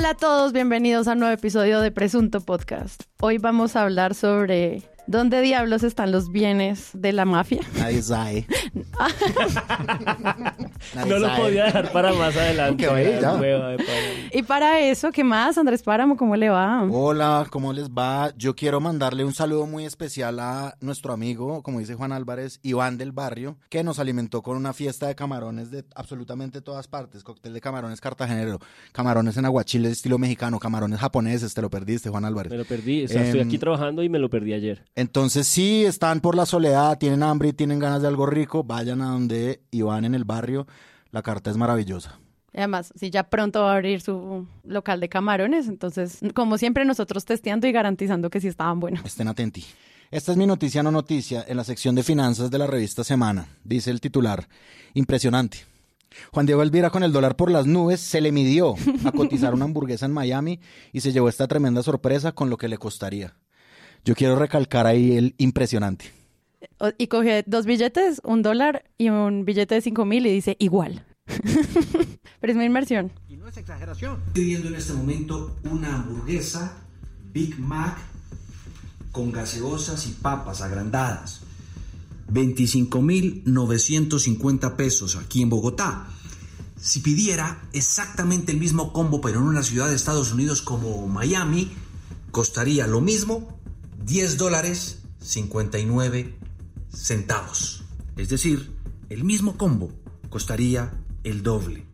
Hola a todos, bienvenidos a un nuevo episodio de Presunto Podcast. Hoy vamos a hablar sobre dónde diablos están los bienes de la mafia. Nadie sabe. Nadie No lo sabe. podía dejar para más adelante. Vaya, ya. Hueva. Y para eso, ¿qué más? Andrés Páramo, ¿cómo le va? Hola, ¿cómo les va? Yo quiero mandarle un saludo muy especial a nuestro amigo, como dice Juan Álvarez, Iván del Barrio, que nos alimentó con una fiesta de camarones de absolutamente todas partes. Cóctel de camarones cartagenero, camarones en aguachile estilo mexicano, camarones japoneses, te lo perdiste, Juan Álvarez. Me lo perdí. O sea, estoy Em, aquí trabajando y me lo perdí ayer. Entonces, si están por la soledad, tienen hambre y tienen ganas de algo rico, vayan a donde Iván en el barrio. La carta es maravillosa. Y Además, si ya pronto va a abrir su local de camarones, entonces, como siempre, nosotros testeando y garantizando que sí estaban buenos. Estén atentos. Esta es mi noticia no noticia en la sección de finanzas de la revista Semana. Dice el titular. Impresionante. Juan Diego Elvira con el dólar por las nubes se le midió a cotizar una hamburguesa en Miami y se llevó esta tremenda sorpresa con lo que le costaría. Yo quiero recalcar ahí el impresionante. Y coge dos billetes, un dólar y un billete de cinco mil y dice igual. Pero es mi inmersión. Y no es exageración. Estoy viendo en este momento una hamburguesa Big Mac con gaseosas y papas agrandadas. 25.950 pesos aquí en Bogotá. Si pidiera exactamente el mismo combo pero en una ciudad de Estados Unidos como Miami, costaría lo mismo 10 dólares 59 centavos. Es decir, el mismo combo costaría el doble.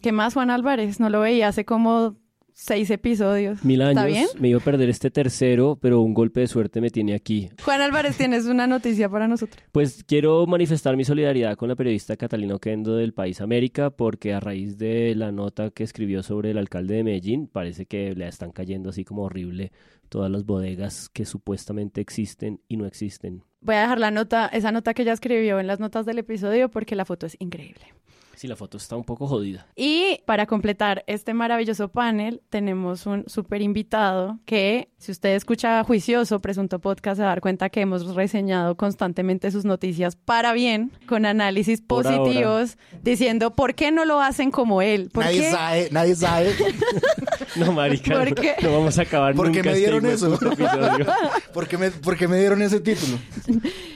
¿Qué más, Juan Álvarez? No lo veía hace como seis episodios. Mil años. ¿Está bien? Me iba a perder este tercero, pero un golpe de suerte me tiene aquí. Juan Álvarez, tienes una noticia para nosotros. Pues quiero manifestar mi solidaridad con la periodista Catalina Oquendo del País América, porque a raíz de la nota que escribió sobre el alcalde de Medellín, parece que le están cayendo así como horrible todas las bodegas que supuestamente existen y no existen. Voy a dejar la nota, esa nota que ella escribió en las notas del episodio porque la foto es increíble. Sí, la foto está un poco jodida. Y para completar este maravilloso panel, tenemos un súper invitado que, si usted escucha Juicioso, Presunto Podcast, se va a dar cuenta que hemos reseñado constantemente sus noticias para bien, con análisis Por ahora. positivos, diciendo por qué no lo hacen como él. ¿Por Nadie qué? sabe, nadie sabe. No, marica, ¿Por no, qué? no vamos a acabar ¿Por qué nunca me este dieron hijo de eso? puta episodio. ¿Por qué, me, por qué me dieron ese título?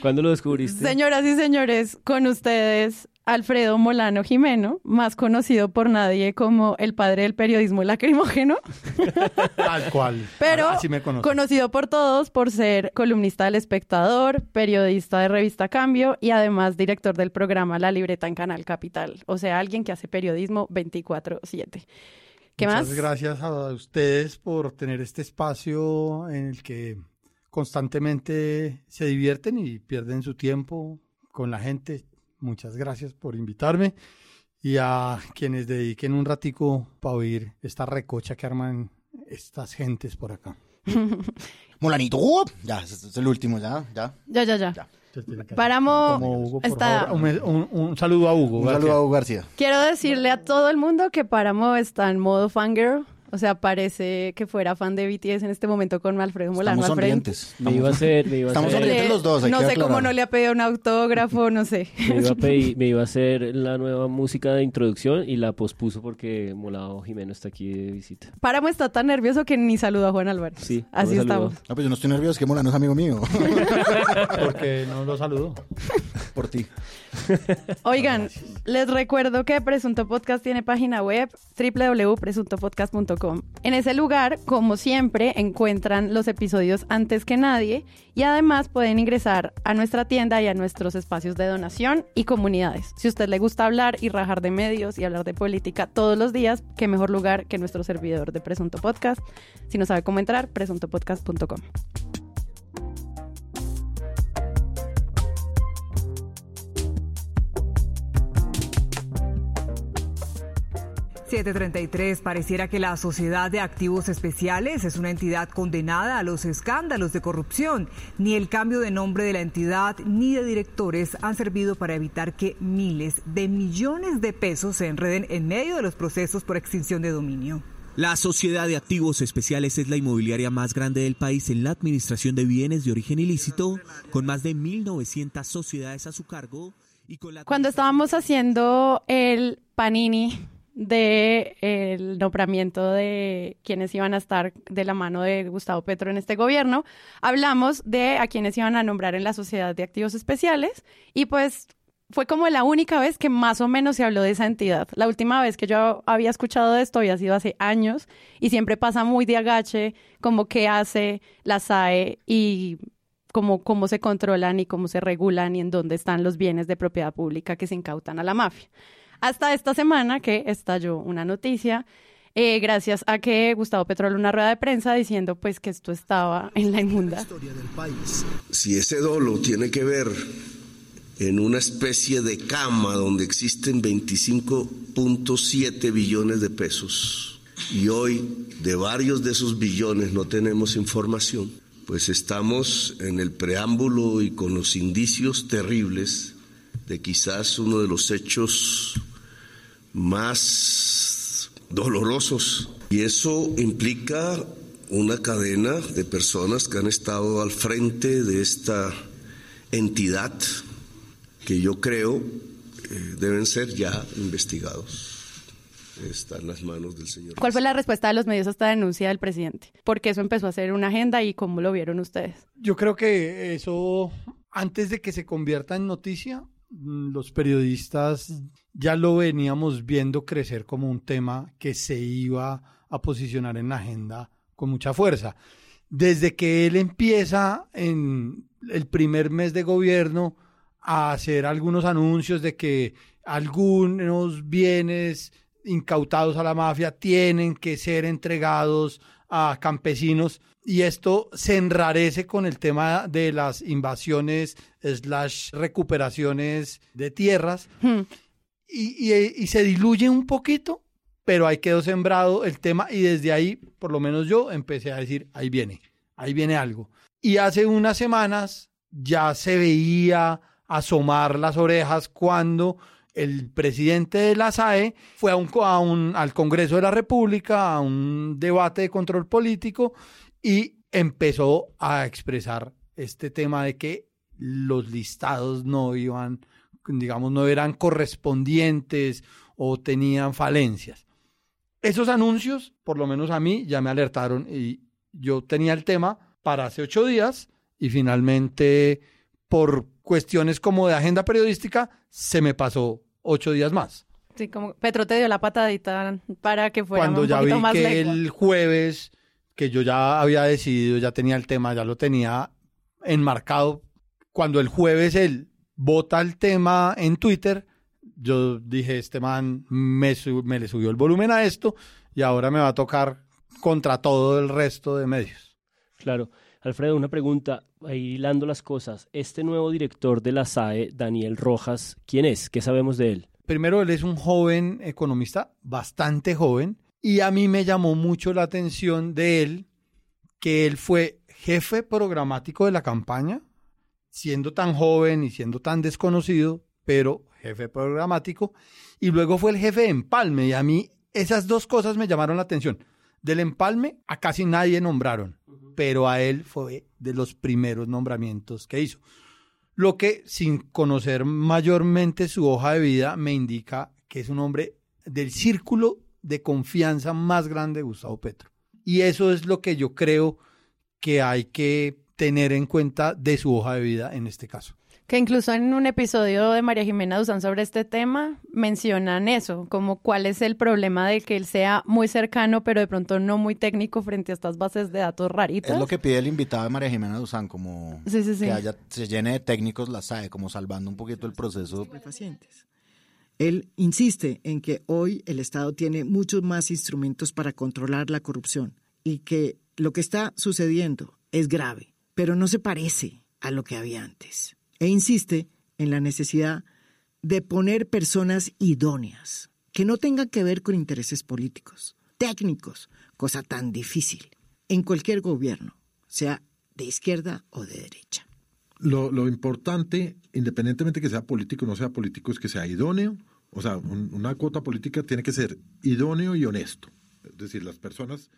¿Cuándo lo descubriste? Señoras y señores, con ustedes Alfredo Molano Jimeno, más conocido por nadie como el padre del periodismo lacrimógeno, Tal cual. pero Así me conocen. conocido por todos por ser columnista del Espectador, periodista de Revista Cambio y además director del programa La Libreta en Canal Capital, o sea, alguien que hace periodismo 24/7. ¿Qué Muchas más? gracias a ustedes por tener este espacio en el que constantemente se divierten y pierden su tiempo con la gente. Muchas gracias por invitarme y a quienes dediquen un ratico para oír esta recocha que arman estas gentes por acá. Molanito. Ya, es el último, ya, ya. Ya, ya, ya. Ya. Páramo Como Hugo, por está- favor, un, un- un saludo a Hugo. Un saludo a Hugo García. Quiero decirle a todo el mundo que Páramo está en modo fangirl. O sea, parece que fuera fan de BTS en este momento con Alfredo Molano Estamos sonrientes. Me iba a hacer, me iba a Estamos hacer, sonrientes los dos, no sé cómo no le ha pedido un autógrafo, no sé. me iba a pedir- me iba a hacer la nueva música de introducción y la pospuso porque Molado Jimeno está aquí de visita. Páramo está tan nervioso que ni saluda a Juan Álvarez. Sí, Así estamos. saludó. No, pues yo no estoy nervioso, que Molano es amigo mío. Porque no lo saludo. Por ti. Oigan, les recuerdo que Presunto Podcast tiene página web www.presuntopodcast.com. En ese lugar, como siempre, encuentran los episodios antes que nadie y además pueden ingresar a nuestra tienda y a nuestros espacios de donación y comunidades. Si a usted le gusta hablar y rajar de medios y hablar de política todos los días, qué mejor lugar que nuestro servidor de Presunto Podcast. Si no sabe cómo entrar, presuntopodcast.com. 733 pareciera que la Sociedad de Activos Especiales es una entidad condenada a los escándalos de corrupción. Ni el cambio de nombre de la entidad ni de directores han servido para evitar que miles de millones de pesos se enreden en medio de los procesos por extinción de dominio. La Sociedad de Activos Especiales es la inmobiliaria más grande del país en la administración de bienes de origen ilícito, con más de 1.900 sociedades a su cargo. Y con la Cuando estábamos haciendo el panini del el nombramiento de quienes iban a estar de la mano de Gustavo Petro en este gobierno, hablamos de a quienes iban a nombrar en la Sociedad de Activos Especiales y pues fue como la única vez que más o menos se habló de esa entidad. La última vez que yo había escuchado de esto había sido hace años y siempre pasa muy de agache como qué hace la SAE y cómo, cómo se controlan y cómo se regulan y en dónde están los bienes de propiedad pública que se incautan a la mafia. Hasta esta semana que estalló una noticia eh, gracias a que Gustavo Petro una rueda de prensa diciendo pues que esto estaba en la inmunda. Si ese dolo tiene que ver en una especie de cama donde existen 25.7 billones de pesos y hoy de varios de esos billones no tenemos información, pues estamos en el preámbulo y con los indicios terribles de quizás uno de los hechos más dolorosos. Y eso implica una cadena de personas que han estado al frente de esta entidad que yo creo eh, deben ser ya investigados. Está en las manos del señor. ¿Cuál fue la respuesta de los medios a esta denuncia del presidente? Porque eso empezó a ser una agenda y cómo lo vieron ustedes. Yo creo que eso, antes de que se convierta en noticia, mm, los periodistas ya lo veníamos viendo crecer como un tema que se iba a posicionar en la agenda con mucha fuerza. Desde que él empieza en el primer mes de gobierno a hacer algunos anuncios de que algunos bienes incautados a la mafia tienen que ser entregados a campesinos y esto se enrarece con el tema de las invasiones slash recuperaciones de tierras hmm. Y, se diluye un poquito, pero ahí quedó sembrado el tema y desde ahí, por lo menos yo, empecé a decir, ahí viene, ahí viene algo. Y hace unas semanas ya se veía asomar las orejas cuando el presidente de la SAE fue a un, al Congreso de la República, a un debate de control político y empezó a expresar este tema de que los listados no iban, digamos, no eran correspondientes o tenían falencias. Esos anuncios, por lo menos a mí, ya me alertaron y yo tenía el tema para hace ocho días y finalmente por cuestiones como de agenda periodística, se me pasó ocho días más. Sí, como Petro te dio la patadita para que fuera Cuando ya vi que el jueves, que yo ya había decidido, ya tenía el tema, ya lo tenía enmarcado, cuando el jueves él vota el tema en Twitter, yo dije, este man me, me le subió el volumen a esto y ahora me va a tocar contra todo el resto de medios. Claro. Alfredo, una pregunta, ahí hilando las cosas. Este nuevo director de la SAE, Daniel Rojas, ¿quién es? ¿Qué sabemos de él? Primero, él es un joven economista, bastante joven, y a mí me llamó mucho la atención de él que él fue jefe programático de la campaña, siendo tan joven y siendo tan desconocido, pero jefe programático, y luego fue el jefe de empalme, y a mí esas dos cosas me llamaron la atención. Del empalme a casi nadie nombraron pero a él fue de los primeros nombramientos que hizo. Lo que, sin conocer mayormente su hoja de vida, me indica que es un hombre del círculo de confianza más grande de Gustavo Petro. Y eso es lo que yo creo que hay que tener en cuenta de su hoja de vida en este caso. Que incluso en un episodio de María Jimena Duzán sobre este tema mencionan eso, como cuál es el problema de que él sea muy cercano, pero de pronto no muy técnico frente a estas bases de datos raritas. Es lo que pide el invitado de María Jimena Duzán, como que haya, se llene de técnicos la SAE, como salvando un poquito el proceso. Pacientes. Él insiste en que hoy el Estado tiene muchos más instrumentos para controlar la corrupción y que lo que está sucediendo es grave, pero no se parece a lo que había antes e insiste en la necesidad de poner personas idóneas, que no tengan que ver con intereses políticos, técnicos, cosa tan difícil, en cualquier gobierno, sea de izquierda o de derecha. Lo, importante, independientemente que sea político o no sea político, es que sea idóneo. O sea, una cuota política tiene que ser idóneo y honesto. Es decir, las personas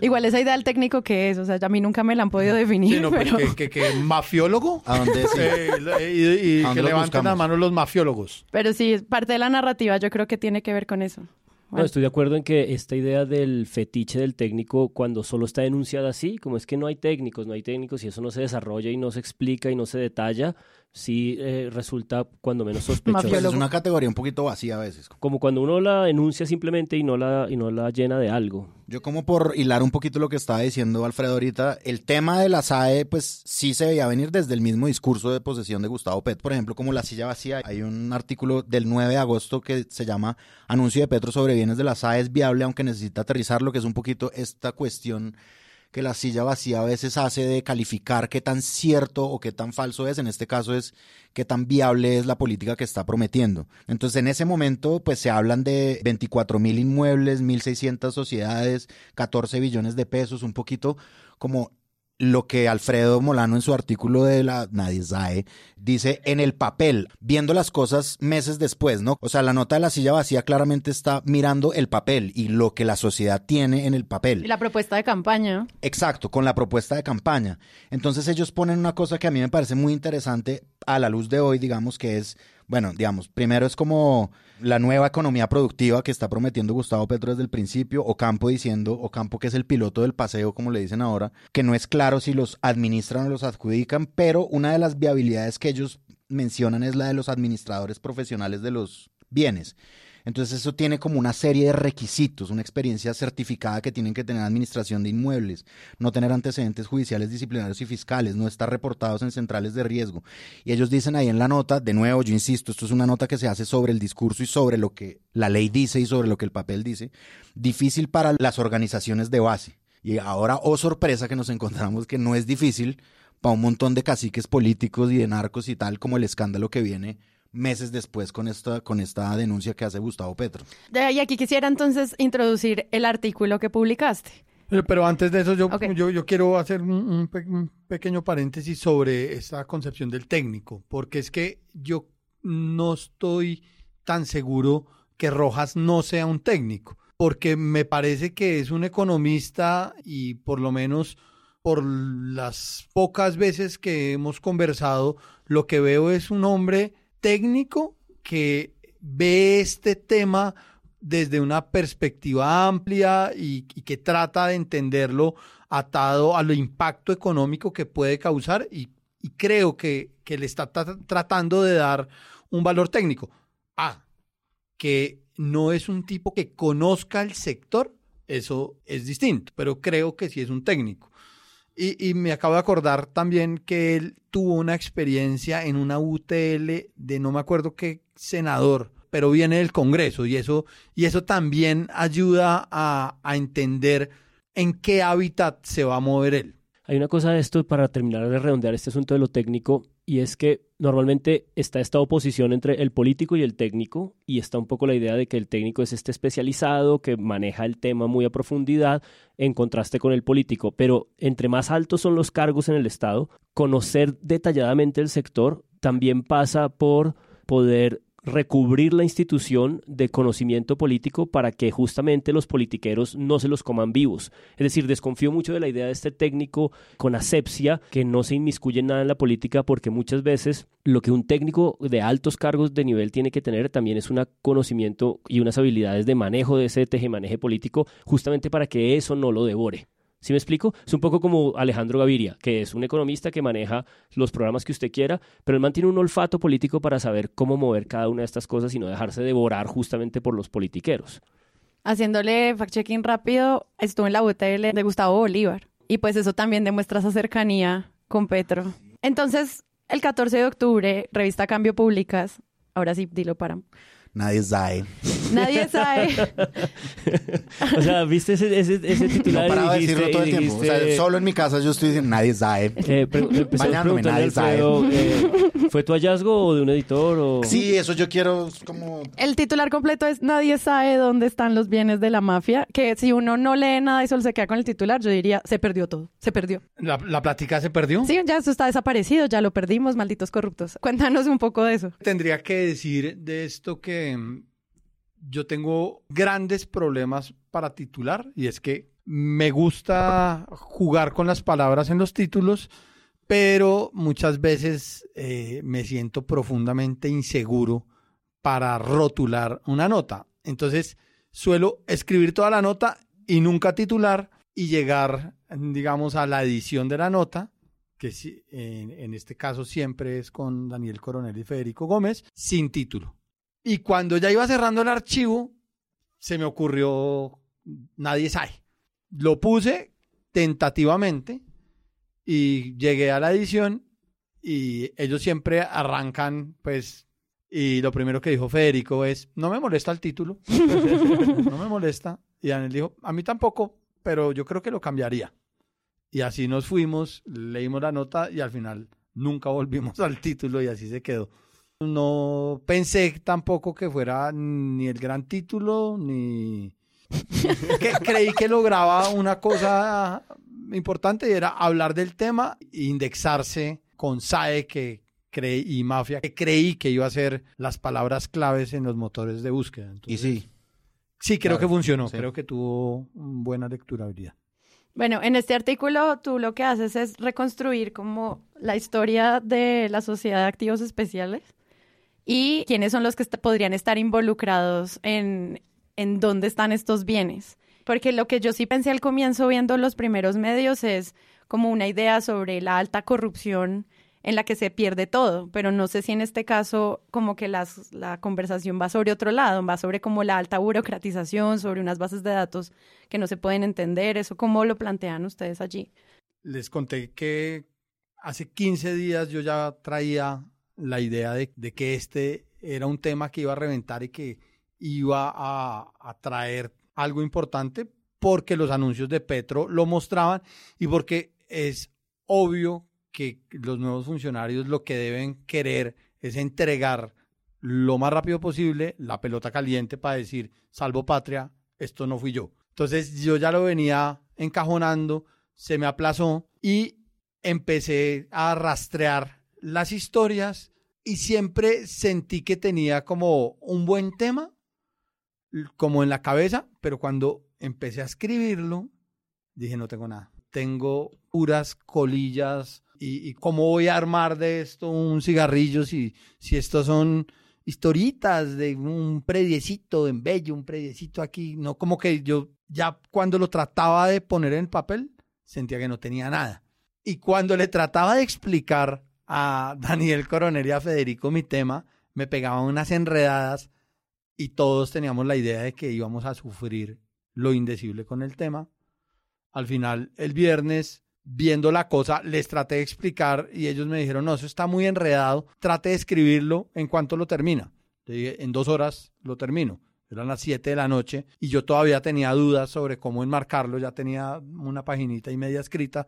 Igual esa idea del técnico que es, o sea, a mí nunca me la han podido definir. Pues que, que, mafiólogo. ¿A dónde eh, y, que levanten las manos los mafiólogos. Pero sí, parte de la narrativa yo creo que tiene que ver con eso. No, estoy de acuerdo en que esta idea del fetiche del técnico, cuando solo está denunciada así, como es que no hay técnicos, no hay técnicos y eso no se desarrolla y no se explica y no se detalla, sí eh, resulta cuando menos sospechoso. es una categoría un poquito vacía a veces. Como cuando uno la denuncia simplemente y no la, y no la llena de algo. Yo como por hilar un poquito lo que estaba diciendo Alfredo ahorita, el tema de la SAE pues sí se veía venir desde el mismo discurso de posesión de Gustavo Petro. Por ejemplo, como la silla vacía, hay un artículo del 9 de agosto que se llama Anuncio de Petro sobre bienes de la SAE es viable aunque necesita aterrizarlo, que es un poquito esta cuestión que la silla vacía a veces hace de calificar qué tan cierto o qué tan falso es. En este caso es qué tan viable es la política que está prometiendo. Entonces, en ese momento, pues se hablan de 24 mil inmuebles, 1.600 sociedades, 14 billones de pesos, un poquito como lo que Alfredo Molano en su artículo de la Nadie sabe dice en el papel, viendo las cosas meses después, ¿no? O sea, la nota de la silla vacía claramente está mirando el papel y lo que la sociedad tiene en el papel. Y la propuesta de campaña. Exacto, con la propuesta de campaña. Entonces ellos ponen una cosa que a mí me parece muy interesante a la luz de hoy, digamos, que es, bueno, digamos, primero es como la nueva economía productiva que está prometiendo Gustavo Petro desde el principio, o Campo diciendo, o Campo que es el piloto del paseo, como le dicen ahora, que no es claro si los administran o los adjudican, pero una de las viabilidades que ellos mencionan es la de los administradores profesionales de los bienes. Entonces eso tiene como una serie de requisitos, una experiencia certificada que tienen que tener administración de inmuebles, no tener antecedentes judiciales, disciplinarios y fiscales, no estar reportados en centrales de riesgo. Y ellos dicen ahí en la nota, de nuevo, yo insisto, esto es una nota que se hace sobre el discurso y sobre lo que la ley dice y sobre lo que el papel dice, difícil para las organizaciones de base. Y ahora, oh sorpresa, que nos encontramos que no es difícil para un montón de caciques políticos y de narcos y tal, como el escándalo que viene meses después con esta, con esta denuncia que hace Gustavo Petro. Y aquí quisiera entonces introducir el artículo que publicaste. Pero, antes de eso, yo, yo, yo, quiero hacer un, pequeño paréntesis sobre esta concepción del técnico, porque es que yo no estoy tan seguro que Rojas no sea un técnico, porque me parece que es un economista y por lo menos por las pocas veces que hemos conversado, lo que veo es un hombre técnico que ve este tema desde una perspectiva amplia y, que trata de entenderlo atado al impacto económico que puede causar y, creo que, le está tratando de dar un valor técnico. Ah, que no es un tipo que conozca el sector, eso es distinto, pero creo que sí es un técnico. Y, me acabo de acordar también que él tuvo una experiencia en una UTL de no me acuerdo qué senador, pero viene del Congreso y eso, y eso también ayuda a, a entender en qué hábitat se va a mover él. Hay una cosa de esto para terminar de redondear este asunto de lo técnico y es que normalmente está esta oposición entre el político y el técnico y está un poco la idea de que el técnico es este especializado que maneja el tema muy a profundidad en contraste con el político, pero entre más altos son los cargos en el Estado, conocer detalladamente el sector también pasa por poder recubrir la institución de conocimiento político para que justamente los politiqueros no se los coman vivos. Es decir, desconfío mucho de la idea de este técnico con asepsia que no se inmiscuye nada en la política porque muchas veces lo que un técnico de altos cargos de nivel tiene que tener también es un conocimiento y unas habilidades de manejo de ese tejemaneje político justamente para que eso no lo devore. ¿Sí me explico? Es un poco como Alejandro Gaviria, que es un economista que maneja los programas que usted quiera, pero él mantiene un olfato político para saber cómo mover cada una de estas cosas y no dejarse devorar justamente por los politiqueros. Haciéndole fact-checking rápido, estuvo en la UTL de Gustavo Bolívar. Y pues eso también demuestra esa cercanía con Petro. Entonces, el 14 de octubre, revista Cambio Públicas, ahora sí, dilo para Nadie sabe. Nadie sabe. o sea, viste ese, ese, ese titular. No paraba de decirlo todo el tiempo. O sea, solo en mi casa yo estoy diciendo, nadie sabe. Eh, Bañándome, nadie sabe. Eh, ¿Fue tu hallazgo o de un editor? O... Sí, eso yo quiero como... El titular completo es Nadie sabe dónde están los bienes de la mafia. Que si uno no lee nada y solo se queda con el titular, yo diría, se perdió todo. Se perdió. ¿La, la plática se perdió? Sí, ya eso está desaparecido. Ya lo perdimos, malditos corruptos. Cuéntanos un poco de eso. Tendría que decir de esto que yo tengo grandes problemas para titular y es que me gusta jugar con las palabras en los títulos, pero muchas veces eh, me siento profundamente inseguro para rotular una nota. Entonces, suelo escribir toda la nota y nunca titular y llegar, digamos, a la edición de la nota, que en, en este caso siempre es con Daniel Coronel y Federico Gómez, sin título. Y cuando ya iba cerrando el archivo, se me ocurrió, nadie sabe. Lo puse tentativamente y llegué a la edición y ellos siempre arrancan, pues, y lo primero que dijo Federico es, no me molesta el título, no me molesta. Y Daniel dijo, a mí tampoco, pero yo creo que lo cambiaría. Y así nos fuimos, leímos la nota y al final nunca volvimos al título y así se quedó. No pensé tampoco que fuera ni el gran título, ni... que creí que lograba una cosa importante y era hablar del tema e indexarse con SAE que creí, y Mafia, que creí que iba a ser las palabras claves en los motores de búsqueda. Y sí, Sí, creo Claro, que funcionó. sí. Creo que tuvo buena lecturabilidad. Bueno, en este artículo tú lo que haces es reconstruir como la historia de la sociedad de activos especiales y quiénes son los que podrían estar involucrados en, en dónde están estos bienes. Porque lo que yo sí pensé al comienzo viendo los primeros medios es como una idea sobre la alta corrupción en la que se pierde todo, pero no sé si en este caso como que la conversación va sobre otro lado, va sobre como la alta burocratización, sobre unas bases de datos que no se pueden entender, eso cómo lo plantean ustedes allí. Les conté que hace 15 días yo ya traía la idea de, que este era un tema que iba a reventar y que iba a, a traer algo importante porque los anuncios de Petro lo mostraban y porque es obvio que los nuevos funcionarios lo que deben querer es entregar lo más rápido posible la pelota caliente para decir, salvo patria, esto no fui yo. Entonces yo ya lo venía encajonando, se me aplazó y empecé a rastrear las historias y siempre sentí que tenía como un buen tema, como en la cabeza, pero cuando empecé a escribirlo, dije, no tengo nada. Tengo puras colillas y, cómo voy a armar de esto un cigarrillo si, si estos son historitas de un prediecito en Bello, un prediecito aquí, no como que yo ya cuando lo trataba de poner en el papel sentía que no tenía nada. Y cuando le trataba de explicar a Daniel Coronel y a Federico mi tema, me pegaban unas enredadas y todos teníamos la idea de que íbamos a sufrir lo indecible con el tema. Al final, el viernes, viendo la cosa, les traté de explicar y ellos me dijeron, no, eso está muy enredado, trate de escribirlo en cuanto lo termina. Le dije, en dos horas lo termino. Eran las 7 de la noche y yo todavía tenía dudas sobre cómo enmarcarlo, ya tenía una paginita y media escrita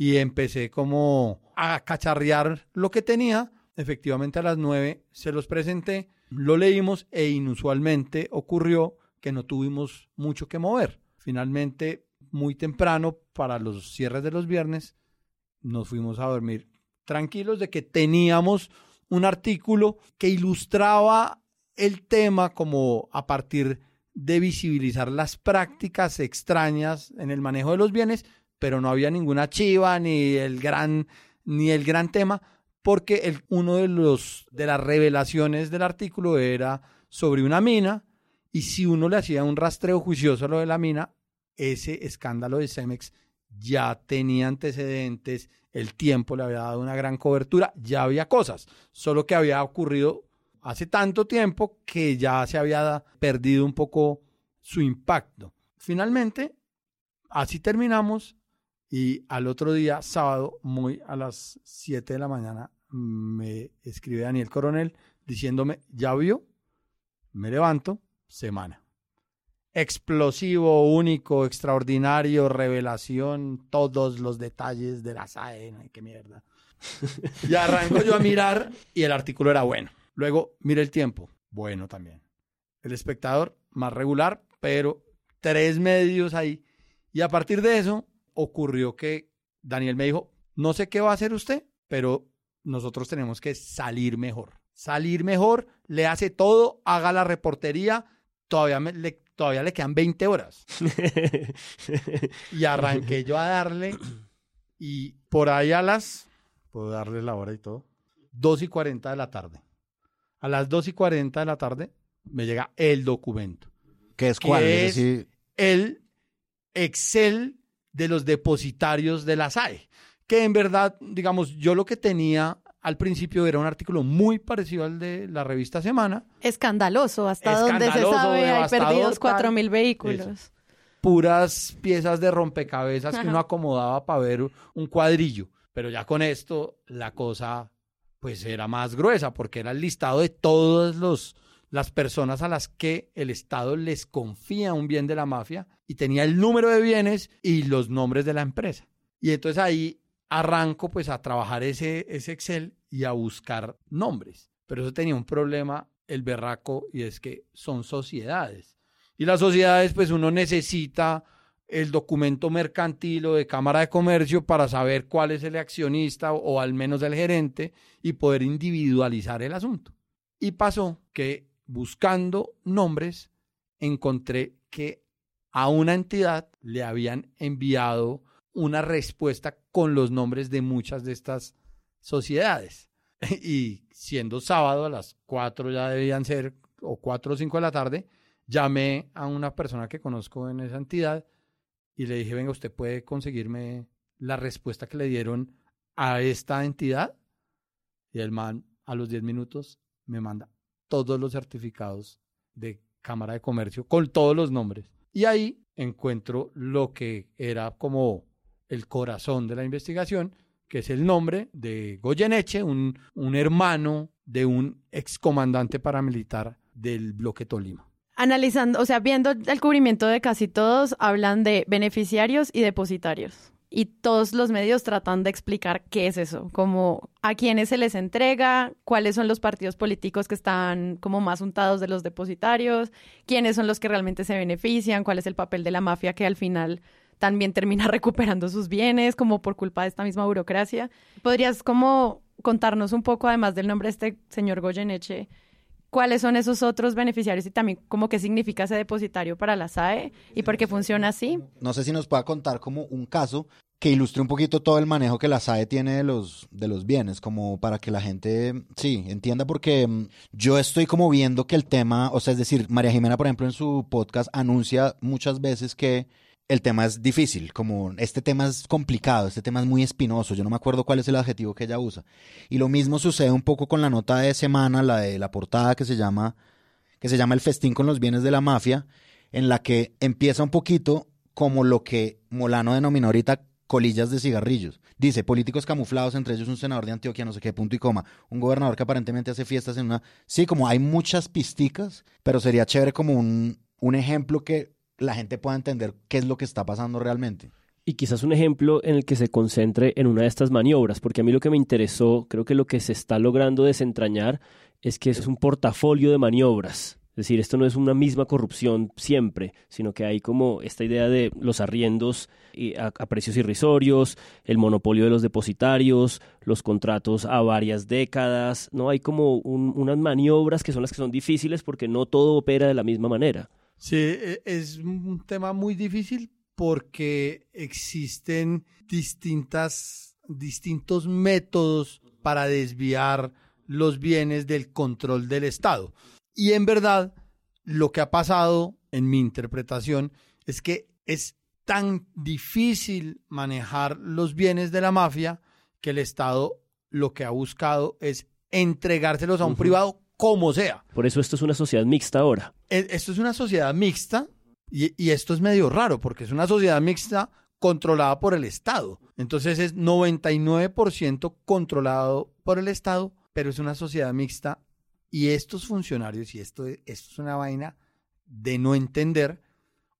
y empecé como a cacharrear lo que tenía. Efectivamente a las 9 se los presenté, lo leímos e inusualmente ocurrió que no tuvimos mucho que mover. Finalmente, muy temprano para los cierres de los viernes, nos fuimos a dormir tranquilos de que teníamos un artículo que ilustraba el tema como a partir de visibilizar las prácticas extrañas en el manejo de los bienes, pero no había ninguna chiva ni el gran ni el gran tema porque el, uno de los de las revelaciones del artículo era sobre una mina y si uno le hacía un rastreo juicioso a lo de la mina, ese escándalo de Cemex ya tenía antecedentes, el tiempo le había dado una gran cobertura, ya había cosas, solo que había ocurrido hace tanto tiempo que ya se había perdido un poco su impacto. Finalmente, así terminamos y al otro día, sábado, muy a las 7 de la mañana, me escribe Daniel Coronel diciéndome, ya vio, me levanto, semana. Explosivo, único, extraordinario, revelación, todos los detalles de la SAE, ay, qué mierda. y arranco yo a mirar y el artículo era bueno. Luego, mire el tiempo, bueno también. El espectador, más regular, pero tres medios ahí. Y a partir de eso, ocurrió que Daniel me dijo, no sé qué va a hacer usted, pero nosotros tenemos que salir mejor. Salir mejor, le hace todo, haga la reportería, todavía, me- le, todavía le quedan 20 horas. y arranqué yo a darle y por ahí a las, puedo darle la hora y todo, 2 y 40 de la tarde. A las 2 y 40 de la tarde me llega el documento. ¿Qué es cuál? que Es es decir, el Excel de los depositarios de la SAE. Que en verdad, digamos, yo lo que tenía al principio era un artículo muy parecido al de la revista Semana, Escandaloso, hasta donde se sabe hay perdidos tal. 4.000 vehículos. Eso. puras piezas de rompecabezas que uno acomodaba para ver un cuadrillo. Pero ya con esto la cosa pues era más gruesa porque era el listado de todas los, las personas a las que el Estado les confía un bien de la mafia y tenía el número de bienes y los nombres de la empresa. Y entonces ahí arranco pues a trabajar ese, ese Excel y a buscar nombres. Pero eso tenía un problema el berraco y es que son sociedades. Y las sociedades, pues uno necesita el documento mercantil o de Cámara de Comercio para saber cuál es el accionista o, o al menos el gerente y poder individualizar el asunto. Y pasó que buscando nombres encontré que a una entidad le habían enviado una respuesta con los nombres de muchas de estas sociedades. Y siendo sábado a las 4 ya debían ser, o 4 o 5 de la tarde, llamé a una persona que conozco en esa entidad y le dije, venga, usted puede conseguirme la respuesta que le dieron a esta entidad. Y el man a los 10 minutos me manda todos los certificados de Cámara de Comercio con todos los nombres. Y ahí encuentro lo que era como el corazón de la investigación, que es el nombre de Goyeneche, un, un hermano de un excomandante paramilitar del bloque Tolima. Analizando, o sea, viendo el cubrimiento de casi todos, hablan de beneficiarios y depositarios. Y todos los medios tratan de explicar qué es eso, como a quiénes se les entrega, cuáles son los partidos políticos que están como más untados de los depositarios, quiénes son los que realmente se benefician, cuál es el papel de la mafia que al final también termina recuperando sus bienes, como por culpa de esta misma burocracia. ¿Podrías como contarnos un poco, además del nombre de este señor Goyeneche, cuáles son esos otros beneficiarios y también como qué significa ese depositario para la SAE y por qué funciona así? no sé si nos pueda contar como un caso que ilustre un poquito todo el manejo que la SAE tiene de los, de los bienes, como para que la gente, sí, entienda, porque mm, yo estoy como viendo que el tema, o sea, es decir, María Jimena, por ejemplo, en su podcast anuncia muchas veces que el tema es difícil, como este tema es complicado, este tema es muy espinoso, yo no me acuerdo cuál es el adjetivo que ella usa. Y lo mismo sucede un poco con la nota de semana, la de la portada que se llama, que se llama El festín con los bienes de la mafia, en la que empieza un poquito como lo que Molano denominó ahorita colillas de cigarrillos. Dice, políticos camuflados, entre ellos un senador de Antioquia, no sé qué, punto y coma. Un gobernador que aparentemente hace fiestas en una... Sí, como hay muchas pisticas, pero sería chévere como un, un ejemplo que la gente pueda entender qué es lo que está pasando realmente. Y quizás un ejemplo en el que se concentre en una de estas maniobras, porque a mí lo que me interesó, creo que lo que se está logrando desentrañar es que es un portafolio de maniobras. Es decir, esto no es una misma corrupción siempre, sino que hay como esta idea de los arriendos a, a, precios irrisorios, el monopolio de los depositarios, los contratos a varias décadas, ¿no? Hay como un, unas maniobras que son las que son difíciles porque no todo opera de la misma manera. Sí, e, es un tema muy difícil porque existen distintas, distintos métodos para desviar los bienes del control del Estado. Y en verdad, lo que ha pasado, en mi interpretación, es que es tan difícil manejar los bienes de la mafia que el Estado lo que ha buscado es entregárselos a un uh -huh. privado como sea. Por eso esto es una sociedad mixta ahora. Esto es una sociedad mixta y, y esto es medio raro porque es una sociedad mixta controlada por el Estado. Entonces es 99% controlado por el Estado, pero es una sociedad mixta y estos funcionarios, y esto, esto es una vaina de no entender,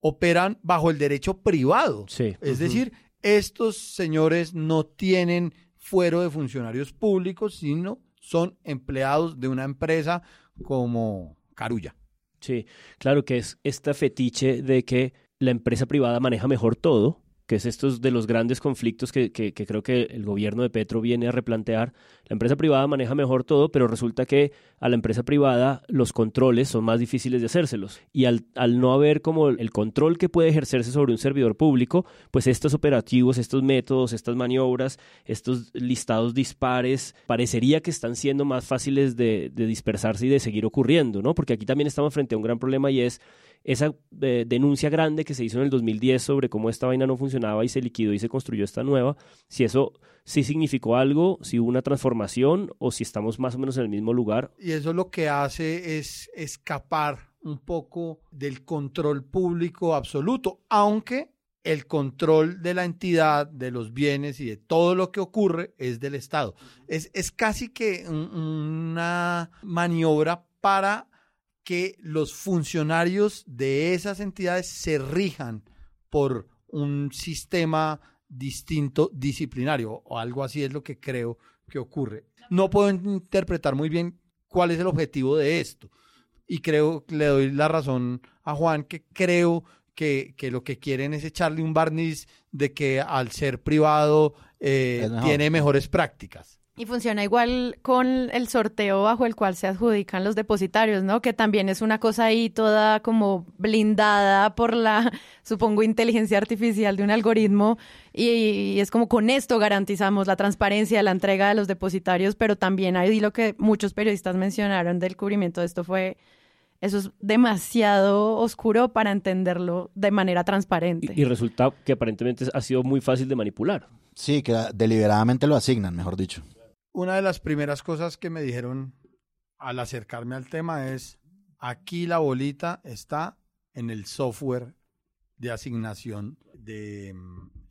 operan bajo el derecho privado. Sí. Es uh -huh. decir, estos señores no tienen fuero de funcionarios públicos, sino son empleados de una empresa como Carulla. Sí, claro que es esta fetiche de que la empresa privada maneja mejor todo, que es estos de los grandes conflictos que, que, creo que el gobierno de Petro viene a replantear. La empresa privada maneja mejor todo, pero resulta que a la empresa privada los controles son más difíciles de hacérselos. Y al, al no haber como el control que puede ejercerse sobre un servidor público, pues estos operativos, estos métodos, estas maniobras, estos listados dispares, parecería que están siendo más fáciles de, de dispersarse y de seguir ocurriendo, ¿no? Porque aquí también estamos frente a un gran problema y es esa eh, denuncia grande que se hizo en el 2010 sobre cómo esta vaina no funcionaba y se liquidó y se construyó esta nueva, si eso sí significó algo, si hubo una transformación o si estamos más o menos en el mismo lugar. Y eso lo que hace es escapar un poco del control público absoluto, aunque el control de la entidad, de los bienes y de todo lo que ocurre es del Estado. Es, es casi que una maniobra para que los funcionarios de esas entidades se rijan por un sistema distinto disciplinario o algo así es lo que creo que ocurre. No puedo interpretar muy bien cuál es el objetivo de esto y creo, le doy la razón a Juan que creo que, que, lo que quieren es echarle un barniz de que al ser privado eh, tiene mejores prácticas. Y funciona igual con el sorteo bajo el cual se adjudican los depositarios, ¿no? Que también es una cosa ahí toda como blindada por la, supongo, inteligencia artificial de un algoritmo. Y, es como con esto garantizamos la transparencia, la entrega de los depositarios, pero también ahí lo que muchos periodistas mencionaron del cubrimiento de esto fue eso es demasiado oscuro para entenderlo de manera transparente. Y, resulta que aparentemente ha sido muy fácil de manipular. Sí, que deliberadamente lo asignan, mejor dicho. Una de las primeras cosas que me dijeron al acercarme al tema es, aquí la bolita está en el software de asignación de...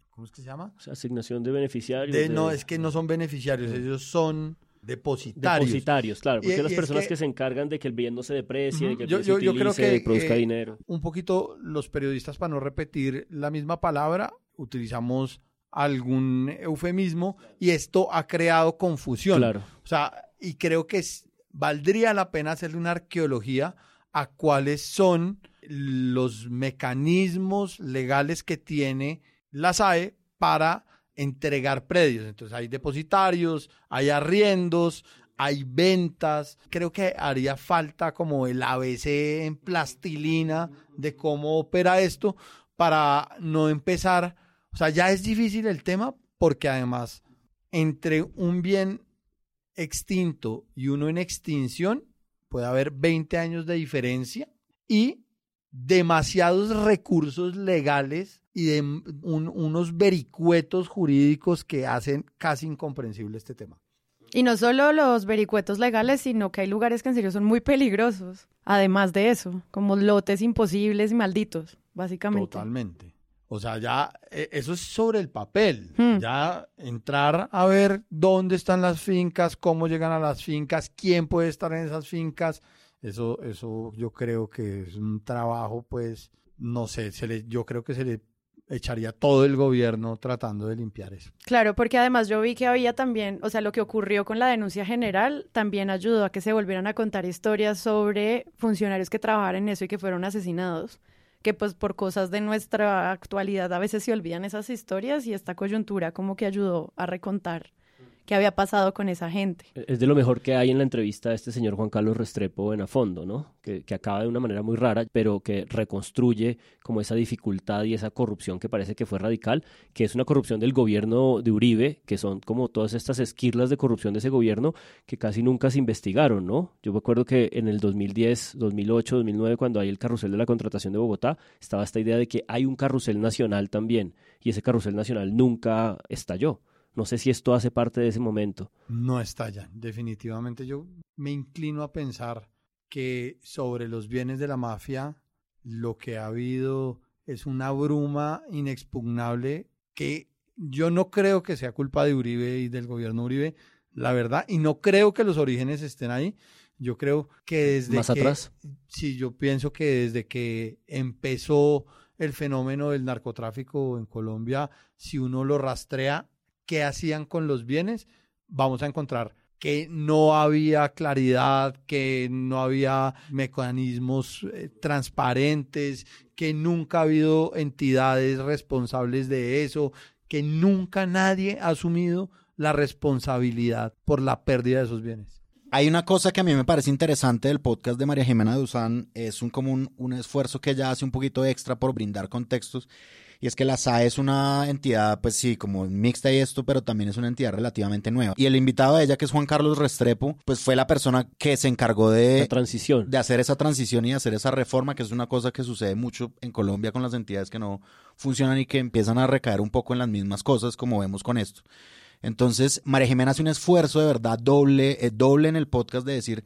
¿Cómo es que se llama? asignación de beneficiarios. No, es que no son beneficiarios, ellos son depositarios. Depositarios, claro, porque las personas que, se encargan de que el bien no se deprecie, de que el bien se utilice, y produzca eh, dinero. Un poquito los periodistas, para no repetir la misma palabra, utilizamos algún eufemismo y esto ha creado confusión. Claro. O sea, y creo que valdría la pena hacerle una arqueología a cuáles son los mecanismos legales que tiene la SAE para entregar predios. Entonces hay depositarios, hay arriendos, hay ventas. Creo que haría falta como el ABC en plastilina de cómo opera esto para no empezar. O sea, ya es difícil el tema porque además entre un bien extinto y uno en extinción puede haber 20 años de diferencia y demasiados recursos legales y de unos vericuetos jurídicos que hacen casi incomprensible este tema. Y no solo los vericuetos legales, sino que hay lugares que en serio son muy peligrosos. Además de eso, como lotes imposibles y malditos, básicamente. Totalmente. O sea, ya e, eso es sobre el papel. Hmm. Ya entrar a ver dónde están las fincas, cómo llegan a las fincas, quién puede estar en esas fincas. Eso, eso yo creo que es un trabajo, pues, no sé, se le, yo creo que se le echaría todo el gobierno tratando de limpiar eso. Claro, porque además yo vi que había también, o sea, lo que ocurrió con la denuncia general también ayudó a que se volvieran a contar historias sobre funcionarios que trabajaron en eso y que fueron asesinados, que pues por cosas de nuestra actualidad a veces se olvidan esas historias y esta coyuntura como que ayudó a recontar qué había pasado con esa gente. Es de lo mejor que hay en la entrevista de este señor Juan Carlos Restrepo en a fondo, ¿no? Que, que, acaba de una manera muy rara, pero que reconstruye como esa dificultad y esa corrupción que parece que fue radical, que es una corrupción del gobierno de Uribe, que son como todas estas esquirlas de corrupción de ese gobierno que casi nunca se investigaron, ¿no? Yo me acuerdo que en el 2010, 2008, 2009, cuando hay el carrusel de la contratación de Bogotá, estaba esta idea de que hay un carrusel nacional también, y ese carrusel nacional nunca estalló. No sé si esto hace parte de ese momento. No estalla, definitivamente. Yo me inclino a pensar que sobre los bienes de la mafia lo que ha habido es una bruma inexpugnable que yo no creo que sea culpa de Uribe y del gobierno Uribe, la verdad, y no creo que los orígenes estén ahí. Yo creo que desde más atrás. Sí, yo pienso que desde que empezó el fenómeno del narcotráfico en Colombia, si uno lo rastrea, qué hacían con los bienes, vamos a encontrar que no había claridad, que no había mecanismos eh, transparentes, que nunca ha habido entidades responsables de eso, que nunca nadie ha asumido la responsabilidad por la pérdida de esos bienes. Hay una cosa que a mí me parece interesante del podcast de María Jimena Duzán, es un, como un, un esfuerzo que ella hace un poquito extra por brindar contextos, y es que la SAE es una entidad, pues sí, como mixta y esto, pero también es una entidad relativamente nueva. Y el invitado de ella, que es Juan Carlos Restrepo, pues fue la persona que se encargó de, La transición. de hacer esa transición y hacer esa reforma, que es una cosa que sucede mucho en Colombia con las entidades que no funcionan y que empiezan a recaer un poco en las mismas cosas, como vemos con esto. Entonces, María Jimena hace un esfuerzo de verdad doble, eh, doble en el podcast de decir,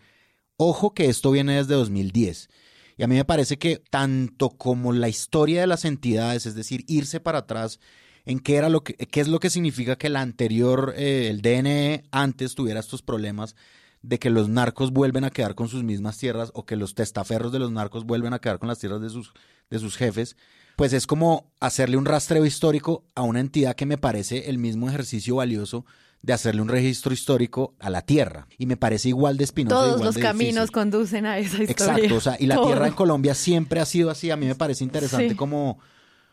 ojo que esto viene desde 2010. Y a mí me parece que tanto como la historia de las entidades, es decir, irse para atrás en qué era lo que, qué es lo que significa que la anterior, eh, el DNE antes tuviera estos problemas de que los narcos vuelven a quedar con sus mismas tierras o que los testaferros de los narcos vuelven a quedar con las tierras de sus, de sus jefes, pues es como hacerle un rastreo histórico a una entidad que me parece el mismo ejercicio valioso de hacerle un registro histórico a la tierra. Y me parece igual de espinoso. Todos igual los de caminos difícil. conducen a esa historia. Exacto, o sea, y la Todo. tierra en Colombia siempre ha sido así. A mí me parece interesante Sí. como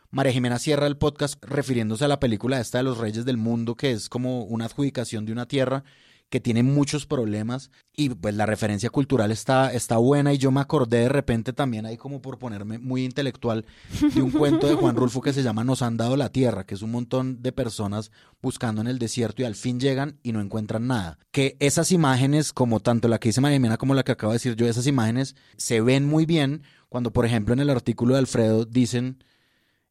María Jimena cierra el podcast refiriéndose a la película esta de los Reyes del Mundo, que es como una adjudicación de una tierra que tiene muchos problemas y pues la referencia cultural está, está buena y yo me acordé de repente también ahí como por ponerme muy intelectual de un cuento de Juan Rulfo que se llama Nos han dado la tierra, que es un montón de personas buscando en el desierto y al fin llegan y no encuentran nada. Que esas imágenes, como tanto la que dice María Jimena como la que acabo de decir yo, esas imágenes se ven muy bien cuando por ejemplo en el artículo de Alfredo dicen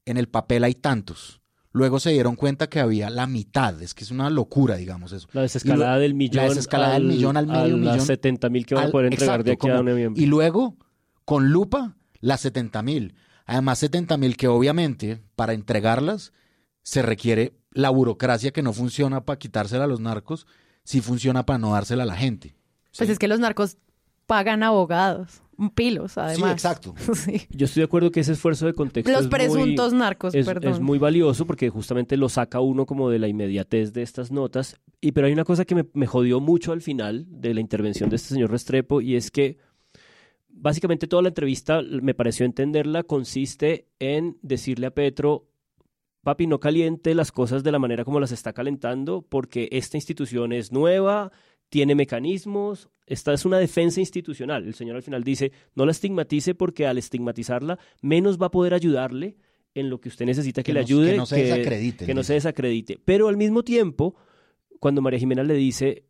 en el papel hay tantos. Luego se dieron cuenta que había la mitad, es que es una locura, digamos eso. La desescalada lo- del millón. La desescalada del millón al medio a millón. las 70 mil que van a al- poder entregar de aquí a noviembre. Y luego, con lupa, las 70 mil. Además, 70 mil que obviamente para entregarlas se requiere la burocracia que no funciona para quitársela a los narcos, sí funciona para no dársela a la gente. Pues es que los narcos pagan abogados, pilos, además. Sí, exacto. Sí. Yo estoy de acuerdo que ese esfuerzo de contexto Los es muy- presuntos narcos, es, perdón. es muy valioso porque justamente lo saca uno como de la inmediatez de estas notas. Y pero hay una cosa que me, me jodió mucho al final de la intervención de este señor Restrepo y es que básicamente toda la entrevista, me pareció entenderla, consiste en decirle a Petro, papi, no caliente las cosas de la manera como las está calentando porque esta institución es nueva, tiene mecanismos, esta es una defensa institucional. El señor al final dice, no la estigmatice porque al estigmatizarla menos va a poder ayudarle en lo que usted necesita que, Que le ayude, que no se desacredite, que no se desacredite. Pero al mismo tiempo, cuando María Jimena le dice,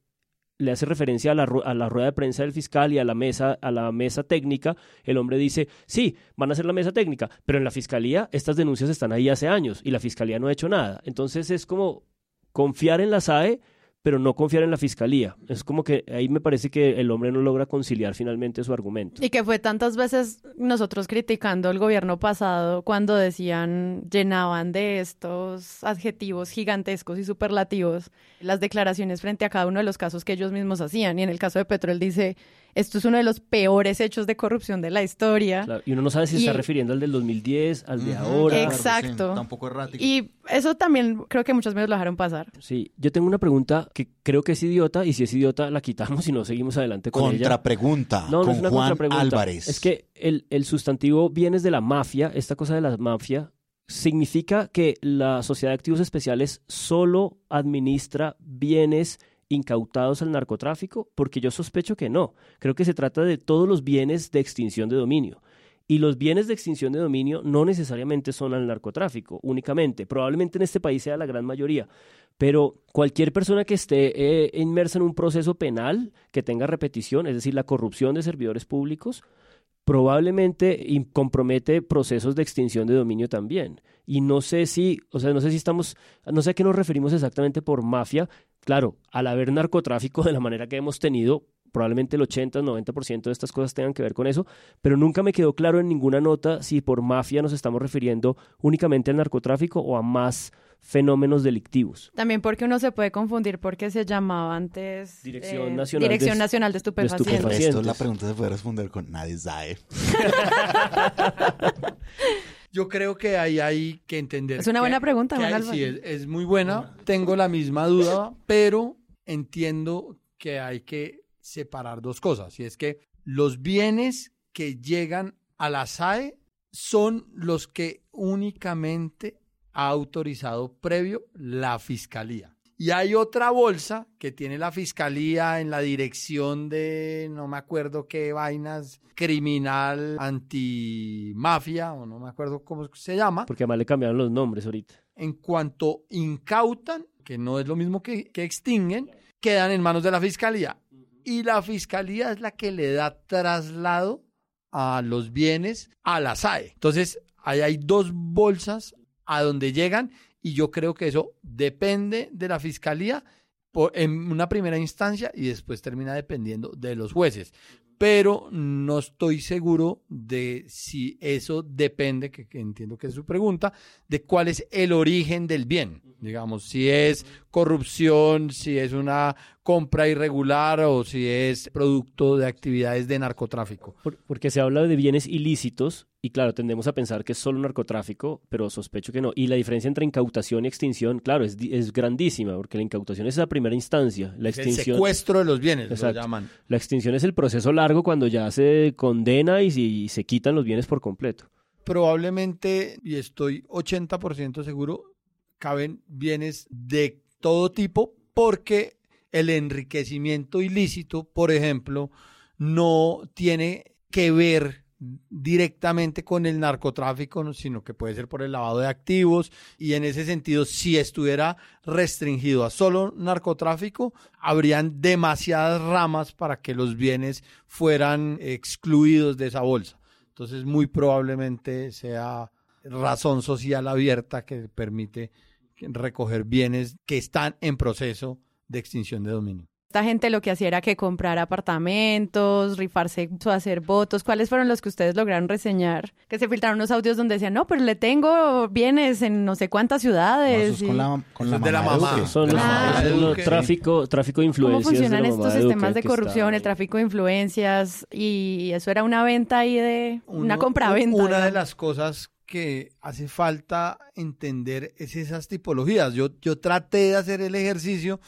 le hace referencia a la, a la rueda de prensa del fiscal y a la mesa, a la mesa técnica, el hombre dice, sí, van a hacer la mesa técnica, pero en la fiscalía estas denuncias están ahí hace años y la fiscalía no ha hecho nada. Entonces es como confiar en la SAE, pero no confiar en la fiscalía. Es como que ahí me parece que el hombre no logra conciliar finalmente su argumento. Y que fue tantas veces nosotros criticando el gobierno pasado cuando decían, llenaban de estos adjetivos gigantescos y superlativos las declaraciones frente a cada uno de los casos que ellos mismos hacían. Y en el caso de Petro, él dice, esto es uno de los peores hechos de corrupción de la historia. Claro, y uno no sabe si se Y- está refiriendo al del 2010, al de ahora. claro, Exacto. sí, tampoco errático. Y eso también creo que muchos medios lo dejaron pasar. Sí, yo tengo una pregunta que creo que es idiota y si es idiota la quitamos y no seguimos adelante con ella. Contrapregunta No, no con es una Juan contrapregunta. Álvarez. Es que el, el sustantivo bienes de la mafia, esta cosa de la mafia, significa que la sociedad de activos especiales solo administra bienes incautados al narcotráfico, porque yo sospecho que no. Creo que se trata de todos los bienes de extinción de dominio. Y los bienes de extinción de dominio no necesariamente son al narcotráfico únicamente. Probablemente en este país sea la gran mayoría. Pero cualquier persona que esté eh, inmersa en un proceso penal que tenga repetición, es decir, la corrupción de servidores públicos, probablemente compromete procesos de extinción de dominio también. Y no sé si, o sea, no sé si estamos, no sé a qué nos referimos exactamente por mafia. Claro, al haber narcotráfico de la manera que hemos tenido, probablemente el 80, 90% de estas cosas tengan que ver con eso, pero nunca me quedó claro en ninguna nota si por mafia nos estamos refiriendo únicamente al narcotráfico o a más fenómenos delictivos. También porque uno se puede confundir porque se llamaba antes Dirección eh, Nacional de- Nacional de Estupefacientes. Esto la pregunta se puede responder con nadie sabe. Yo creo que ahí hay que entender. Es una que- buena pregunta, que hay- sí, es, es muy buena. Tengo la misma duda, pero entiendo que hay que separar dos cosas. Y es que los bienes que llegan a la SAE son los que únicamente ha autorizado previo la fiscalía. Y hay otra bolsa que tiene la fiscalía en la dirección de, no me acuerdo qué vainas, criminal antimafia, o no me acuerdo cómo se llama. Porque además le cambiaron los nombres ahorita. En cuanto incautan, que no es lo mismo que, que extinguen, quedan en manos de la fiscalía. Y la fiscalía es la que le da traslado a los bienes a la SAE. Entonces, ahí hay dos bolsas a donde llegan y yo creo que eso depende de la fiscalía en una primera instancia y después termina dependiendo de los jueces. Pero no estoy seguro de si eso depende, que, que entiendo que es su pregunta, de cuál es el origen del bien. Digamos, si es corrupción, si es una compra irregular o si es producto de actividades de narcotráfico. porque se habla de bienes ilícitos y claro, tendemos a pensar que es solo narcotráfico, pero sospecho que no. Y la diferencia entre incautación y extinción, claro, es, es grandísima, porque la incautación es la primera instancia. La extinción, el secuestro de los bienes, lo llaman. La extinción es el proceso largo cuando ya se condena y, y se quitan los bienes por completo. Probablemente, y estoy 80% seguro, caben bienes de todo tipo porque el enriquecimiento ilícito, por ejemplo, no tiene que ver directamente con el narcotráfico, sino que puede ser por el lavado de activos y en ese sentido, si estuviera restringido a solo narcotráfico, habrían demasiadas ramas para que los bienes fueran excluidos de esa bolsa. Entonces, muy probablemente sea razón social abierta que permite recoger bienes que están en proceso de extinción de dominio. Esta gente lo que hacía era que comprar apartamentos, rifarse, hacer votos. ¿Cuáles fueron los que ustedes lograron reseñar? Que se filtraron unos audios donde decían, no, pero le tengo bienes en no sé cuántas ciudades. con la, con la de la mamá. Son los, tráfico, tráfico de influencias. ¿Cómo funcionan estos sistemas de corrupción, el tráfico de influencias? Y eso era una venta ahí de una compra-venta. Una de las cosas que hace falta entender es esas tipologías. Yo, yo traté de hacer el ejercicio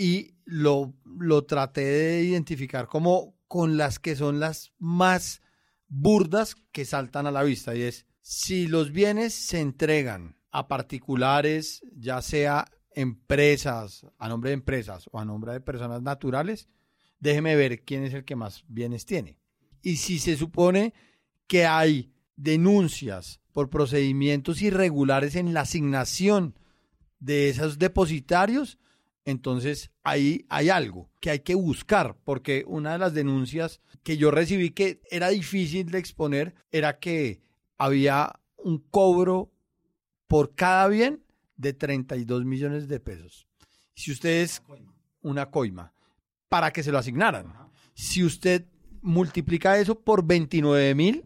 y lo, lo traté de identificar como con las que son las más burdas que saltan a la vista. Y es, si los bienes se entregan a particulares, ya sea empresas, a nombre de empresas o a nombre de personas naturales, déjeme ver quién es el que más bienes tiene. Y si se supone que hay denuncias por procedimientos irregulares en la asignación de esos depositarios, entonces ahí hay algo que hay que buscar, porque una de las denuncias que yo recibí que era difícil de exponer era que había un cobro por cada bien de 32 millones de pesos. Si ustedes, una coima, para que se lo asignaran. Si usted multiplica eso por 29 mil,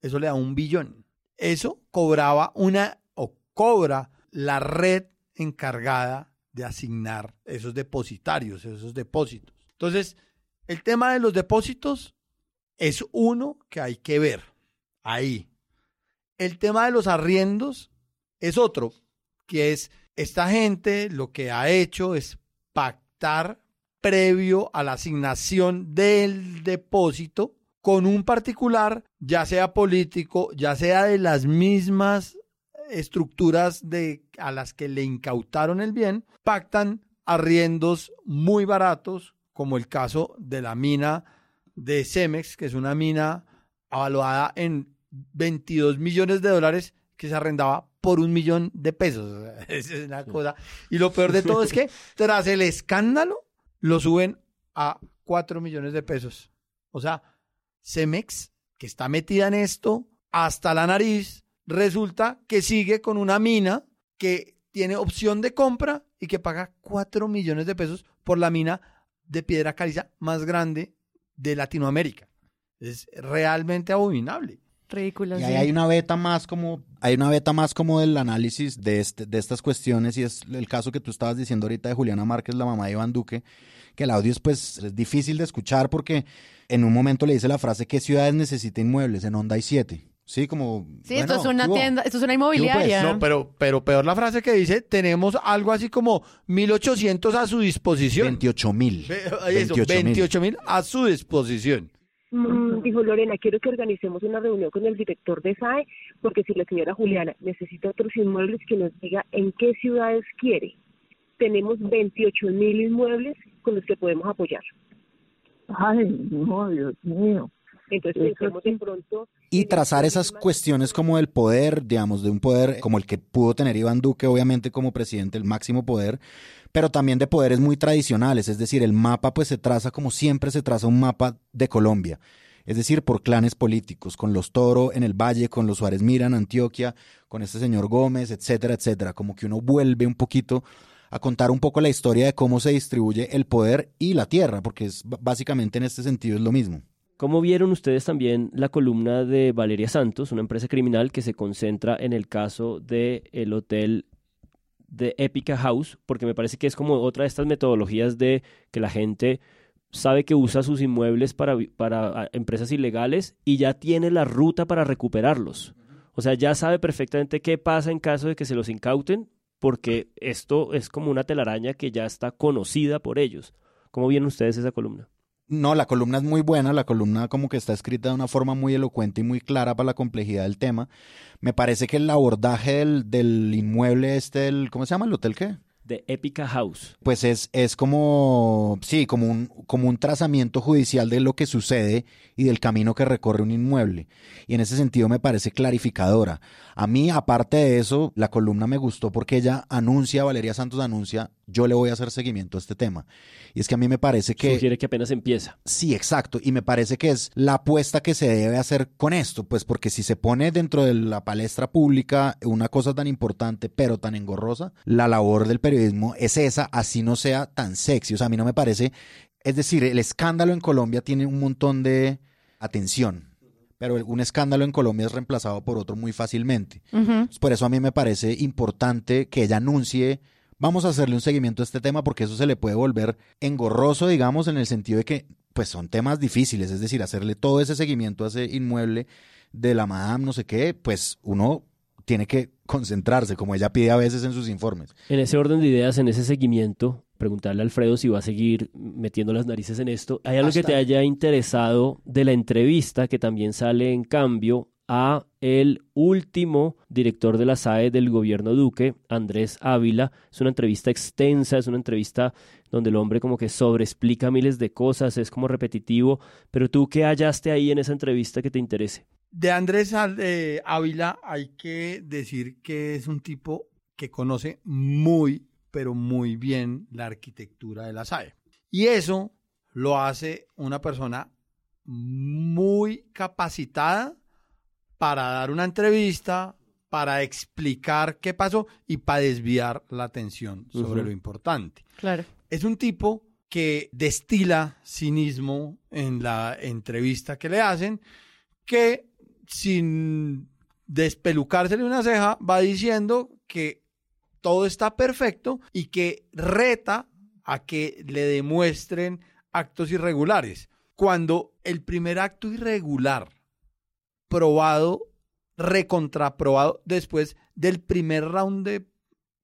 eso le da un billón. Eso cobraba una o cobra la red encargada de asignar esos depositarios, esos depósitos. Entonces, el tema de los depósitos es uno que hay que ver ahí. El tema de los arriendos es otro, que es esta gente lo que ha hecho es pactar previo a la asignación del depósito con un particular, ya sea político, ya sea de las mismas estructuras de, a las que le incautaron el bien pactan arriendos muy baratos, como el caso de la mina de Cemex, que es una mina avaluada en 22 millones de dólares que se arrendaba por un millón de pesos. es una cosa. Y lo peor de todo es que tras el escándalo lo suben a 4 millones de pesos. O sea, Cemex, que está metida en esto hasta la nariz, resulta que sigue con una mina que tiene opción de compra y que paga 4 millones de pesos por la mina de piedra caliza más grande de Latinoamérica. Es realmente abominable. Ridículo. Y ahí hay una beta más como hay una beta más como del análisis de este, de estas cuestiones y es el caso que tú estabas diciendo ahorita de Juliana Márquez, la mamá de Iván Duque, que el audio es pues es difícil de escuchar porque en un momento le dice la frase ¿qué ciudades necesitan inmuebles? En Honda hay siete. Sí, como. Sí, esto es una tienda, esto es una inmobiliaria. No, pero, pero peor la frase que dice: tenemos algo así como 1.800 a su disposición. 28 mil. 28 mil a su disposición. Mm, dijo Lorena, quiero que organicemos una reunión con el director de SAE, porque si la señora Juliana necesita otros inmuebles, que nos diga en qué ciudades quiere tenemos 28 mil inmuebles con los que podemos apoyar. Ay, no, Dios mío. Entonces pensemos de pronto... Y trazar esas cuestiones como del poder, digamos, de un poder como el que pudo tener Iván Duque, obviamente como presidente, el máximo poder, pero también de poderes muy tradicionales, es decir, el mapa pues se traza como siempre se traza un mapa de Colombia, es decir, por clanes políticos, con los Toro en el Valle, con los Suárez Mira en Antioquia, con este señor Gómez, etcétera, etcétera, como que uno vuelve un poquito a contar un poco la historia de cómo se distribuye el poder y la tierra, porque es básicamente en este sentido es lo mismo. ¿Cómo vieron ustedes también la columna de Valeria Santos, una empresa criminal que se concentra en el caso del el hotel de Epica House? Porque me parece que es como otra de estas metodologías de que la gente sabe que usa sus inmuebles para, para empresas ilegales y ya tiene la ruta para recuperarlos. O sea, ya sabe perfectamente qué pasa en caso de que se los incauten, porque esto es como una telaraña que ya está conocida por ellos. ¿Cómo vieron ustedes esa columna? No, la columna es muy buena, la columna como que está escrita de una forma muy elocuente y muy clara para la complejidad del tema. Me parece que el abordaje del, del inmueble este, el, ¿cómo se llama? ¿El hotel qué? De Epica House. Pues es, es como, sí, como un, como un trazamiento judicial de lo que sucede y del camino que recorre un inmueble. Y en ese sentido me parece clarificadora. A mí, aparte de eso, la columna me gustó porque ella anuncia, Valeria Santos anuncia, yo le voy a hacer seguimiento a este tema. Y es que a mí me parece que... Sugiere que apenas empieza. Sí, exacto. Y me parece que es la apuesta que se debe hacer con esto, pues porque si se pone dentro de la palestra pública una cosa tan importante, pero tan engorrosa, la labor del es esa, así no sea tan sexy. O sea, a mí no me parece... Es decir, el escándalo en Colombia tiene un montón de atención pero un escándalo en Colombia es reemplazado por otro muy fácilmente. Por eso a mí me parece importante que ella anuncie, vamos a hacerle un seguimiento a este tema porque eso se le puede volver engorroso, digamos, en el sentido de que pues son temas difíciles, es decir, hacerle todo ese seguimiento a ese inmueble de la madame, no sé qué, pues uno tiene que concentrarse, como ella pide a veces en sus informes. En ese orden de ideas, en ese seguimiento, preguntarle a Alfredo si va a seguir metiendo las narices en esto. ¿Hay algo que te haya interesado de la entrevista que también sale en cambio a el último director de la SAE del gobierno Duque, Andrés Ávila? Es una entrevista extensa, es una entrevista donde el hombre como que sobreexplica miles de cosas, es como repetitivo, pero tú qué hallaste ahí en esa entrevista que te interese? De Andrés eh, Ávila hay que decir que es un tipo que conoce muy pero muy bien la arquitectura de la SAE. Y eso lo hace una persona muy capacitada para dar una entrevista, para explicar qué pasó y para desviar la atención sobre lo importante. Claro. Es un tipo que destila cinismo en la entrevista que le hacen, que sin despelucársele una ceja va diciendo que todo está perfecto y que reta a que le demuestren actos irregulares. Cuando el primer acto irregular probado, recontraprobado después del primer round de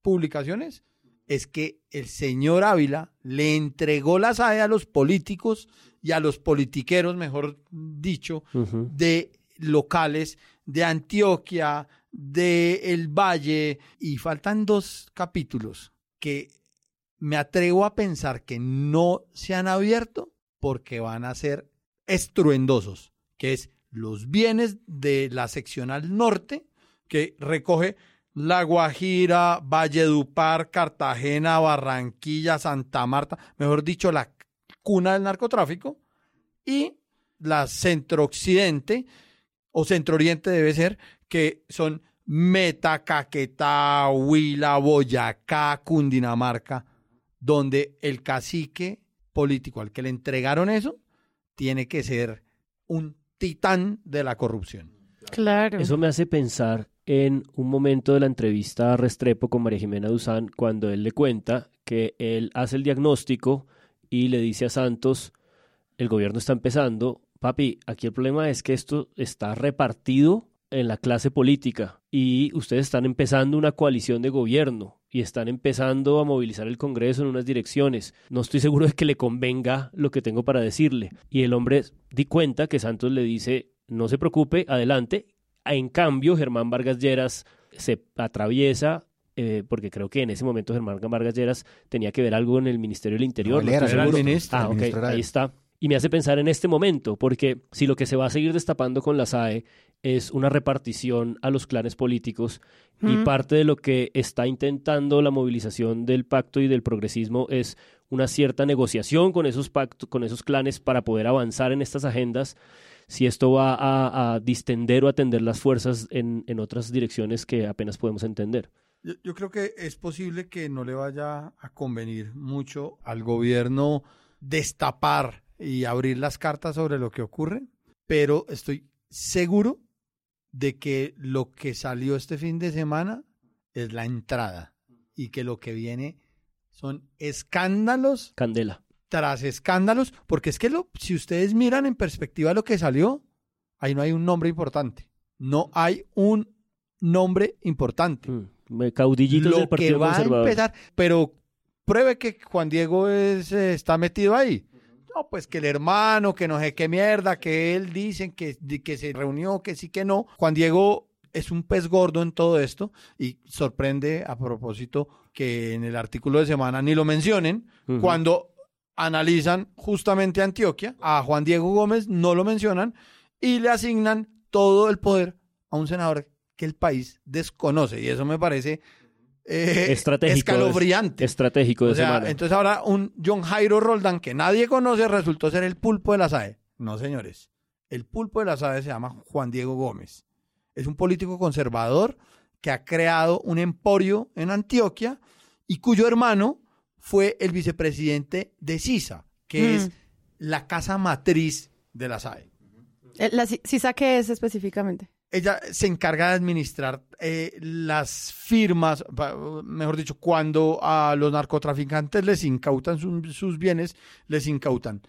publicaciones, es que el señor Ávila le entregó la SAE a los políticos y a los politiqueros, mejor dicho, de locales de Antioquia, de El Valle y faltan dos capítulos que me atrevo a pensar que no se han abierto porque van a ser estruendosos, que es los bienes de la seccional norte que recoge La Guajira, Valledupar, Cartagena, Barranquilla, Santa Marta, mejor dicho, la cuna del narcotráfico, y la centro-occidente o centro-oriente debe ser, que son Meta, Caquetá, Huila, Boyacá, Cundinamarca, donde el cacique político al que le entregaron eso tiene que ser un titán de la corrupción. Claro. Eso me hace pensar en un momento de la entrevista a Restrepo con María Jimena Duzán, cuando él le cuenta que él hace el diagnóstico y le dice a Santos, el gobierno está empezando, papi, aquí el problema es que esto está repartido en la clase política y ustedes están empezando una coalición de gobierno y están empezando a movilizar el Congreso en unas direcciones. No estoy seguro de que le convenga lo que tengo para decirle. Y el hombre di cuenta que Santos le dice, no se preocupe, adelante. En cambio, Germán Vargas Lleras se atraviesa eh, porque creo que en ese momento Germán Vargas Lleras tenía que ver algo en el Ministerio del Interior. No, él era el ministro, Ah, era ahí está. Y me hace pensar en este momento, porque si lo que se va a seguir destapando con la SAE es una repartición a los clanes políticos y parte de lo que está intentando la movilización del pacto y del progresismo es una cierta negociación con esos pactos, con esos clanes para poder avanzar en estas agendas. Si esto va a, a distender o atender las fuerzas en, en otras direcciones que apenas podemos entender. Yo, yo creo que es posible que no le vaya a convenir mucho al gobierno destapar y abrir las cartas sobre lo que ocurre, pero estoy seguro de que lo que salió este fin de semana es la entrada y que lo que viene son escándalos Candela. tras escándalos, porque es que lo, si ustedes miran en perspectiva lo que salió, ahí no hay un nombre importante. No hay un nombre importante. Mm, Caudillitos Lo del que Partido va a empezar, pero pruebe que Juan Diego es, eh, está metido ahí. No, pues que el hermano, que no sé qué mierda, que él dicen que, que se reunió, que sí, que no. Juan Diego es un pez gordo en todo esto y sorprende a propósito que en el artículo de semana ni lo mencionen cuando analizan justamente Antioquia, a Juan Diego Gómez no lo mencionan y le asignan todo el poder a un senador que el país desconoce y eso me parece eh, Estratégico. escalofriante. Estratégico de O sea, semana. entonces ahora un John Jairo Roldán que nadie conoce resultó ser el pulpo de la SAE. No, señores. El pulpo de la SAE se llama Juan Diego Gómez. Es un político conservador que ha creado un emporio en Antioquia y cuyo hermano fue el vicepresidente de CISA, que Mm. es la casa matriz de la SAE. Eh, La ci- CISA, ¿qué es específicamente? Ella se encarga de administrar eh, las firmas, mejor dicho, cuando a los narcotraficantes les incautan su- sus bienes, les incautan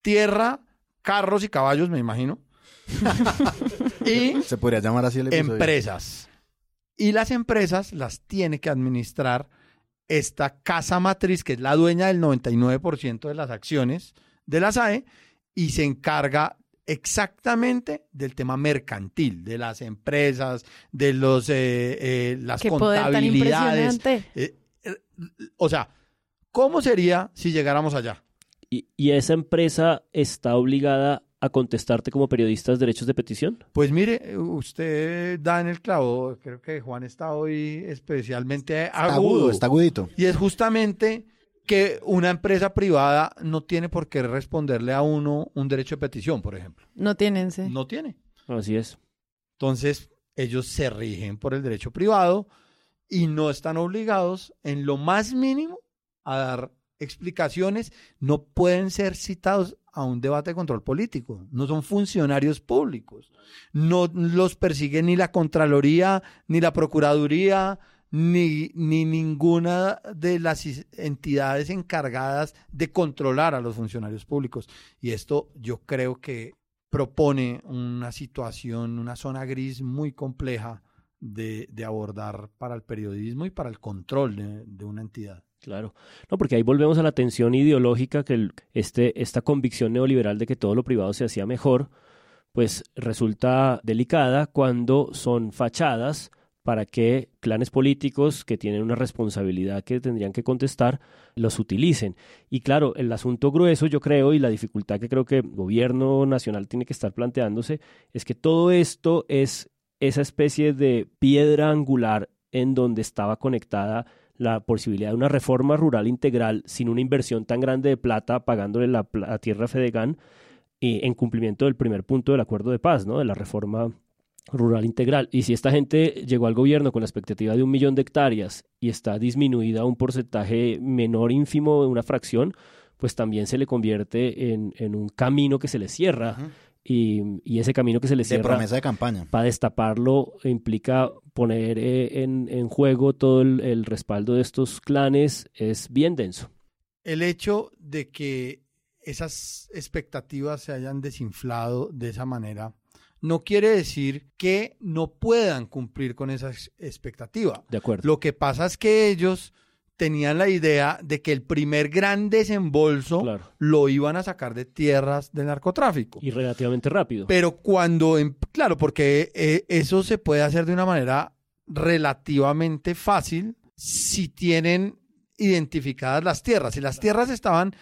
tierra, carros y caballos, me imagino, y Se podría llamar así el episodio. empresas. Y las empresas las tiene que administrar esta casa matriz, que es la dueña del 99% de las acciones de la SAE, y se encarga exactamente del tema mercantil, de las empresas, de los eh, eh, las Qué poder tan contabilidades. impresionante. Eh, eh, o sea, ¿cómo sería si llegáramos allá? ¿Y, y esa empresa está obligada a contestarte como periodistas derechos de petición? Pues mire, usted da en el clavo, creo que Juan está hoy especialmente Está agudo. agudo, está agudito. Y es justamente que una empresa privada no tiene por qué responderle a uno un derecho de petición, por ejemplo. No tienen, sí. No tiene. Así es. Entonces, ellos se rigen por el derecho privado y no están obligados en lo más mínimo a dar explicaciones. No pueden ser citados a un debate de control político. No son funcionarios públicos. No los persigue ni la Contraloría, ni la Procuraduría, ni, ni ninguna de las entidades encargadas de controlar a los funcionarios públicos. Y esto yo creo que propone una situación, una zona gris muy compleja de, de abordar para el periodismo y para el control de, una entidad. Claro. No, porque ahí volvemos a la tensión ideológica que este, esta convicción neoliberal de que todo lo privado se hacía mejor, pues resulta delicada cuando son fachadas para que clanes políticos que tienen una responsabilidad que tendrían que contestar los utilicen. Y claro, el asunto grueso yo creo y la dificultad que creo que el gobierno nacional tiene que estar planteándose es que todo esto es esa especie de piedra angular en donde estaba conectada la posibilidad de una reforma rural integral sin una inversión tan grande de plata pagándole la, la tierra a Fedegan y en cumplimiento del primer punto del acuerdo de paz, ¿no? de la reforma rural integral. Y si esta gente llegó al gobierno con la expectativa de un millón de hectáreas y está disminuida a un porcentaje menor, ínfimo de una fracción, pues también se le convierte en, en un camino que se le cierra. y, y ese camino que se le De cierra promesa de campaña. para destaparlo implica poner eh, en, en juego todo el, el respaldo de estos clanes es bien denso. El hecho de que esas expectativas se hayan desinflado de esa manera no quiere decir que no puedan cumplir con esa ex- expectativa. De acuerdo. Lo que pasa es que ellos tenían la idea de que el primer gran desembolso Claro. lo iban a sacar de tierras de narcotráfico. Y relativamente rápido. Pero cuando, em- claro, porque eh, eso se puede hacer de una manera relativamente fácil si tienen identificadas las tierras. Si las tierras estaban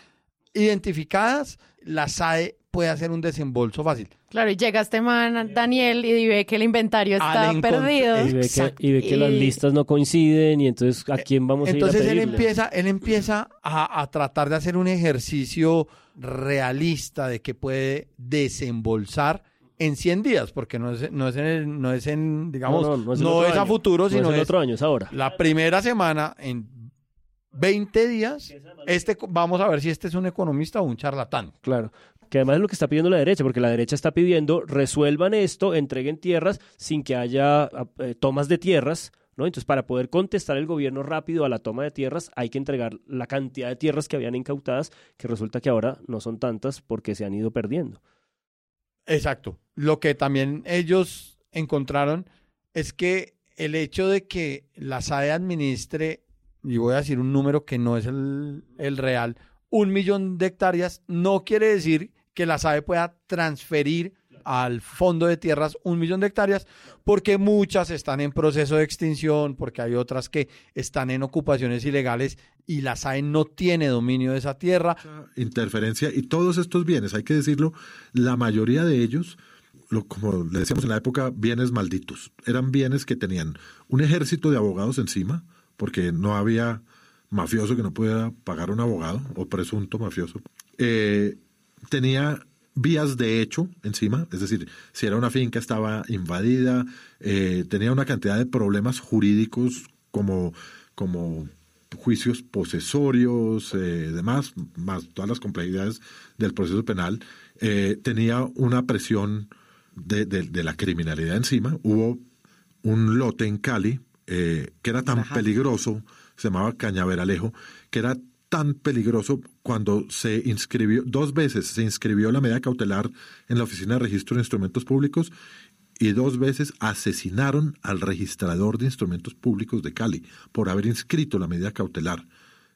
identificadas, la SAE puede hacer un desembolso fácil. Claro, y llega este man, Daniel, y ve que el inventario está perdido. Y ve que, Exacto. y ve que las listas no coinciden y entonces a quién vamos Entonces a ir a él empieza, él empieza a, a tratar de hacer un ejercicio realista de que puede desembolsar en 100 días, porque no es, no es en, el- no es en, digamos, no, el otro es a año. futuro, No sino es es otro año, es ahora. la primera semana en 20 días. Este, vamos a ver si este es un economista o un charlatán. Claro. Que además es lo que está pidiendo la derecha, porque la derecha está pidiendo resuelvan esto, entreguen tierras sin que haya eh, tomas de tierras, ¿no? Entonces, para poder contestar el gobierno rápido a la toma de tierras, hay que entregar la cantidad de tierras que habían incautadas, que resulta que ahora no son tantas porque se han ido perdiendo. Exacto. Lo que también ellos encontraron es que el hecho de que la SAE administre, y voy a decir un número que no es el, el real, un millón de hectáreas, no quiere decir que la SAE pueda transferir al fondo de tierras un millón de hectáreas, porque muchas están en proceso de extinción, porque hay otras que están en ocupaciones ilegales y la SAE no tiene dominio de esa tierra. interferencia y todos estos bienes, hay que decirlo, la mayoría de ellos, lo, como le decíamos en la época, bienes malditos. Eran bienes que tenían un ejército de abogados encima, porque no había mafioso que no pudiera pagar un abogado o presunto mafioso. Eh, tenía vías de hecho encima, es decir, si era una finca estaba invadida, eh, tenía una cantidad de problemas jurídicos como, como juicios posesorios, eh, demás, más todas las complejidades del proceso penal, eh, tenía una presión de, de- de la criminalidad encima. Hubo un lote en Cali eh, que era tan Ajá. peligroso, se llamaba Cañaveralejo, que era tan peligroso cuando se inscribió, dos veces se inscribió la medida cautelar en la Oficina de Registro de Instrumentos Públicos y dos veces asesinaron al registrador de instrumentos públicos de Cali por haber inscrito la medida cautelar.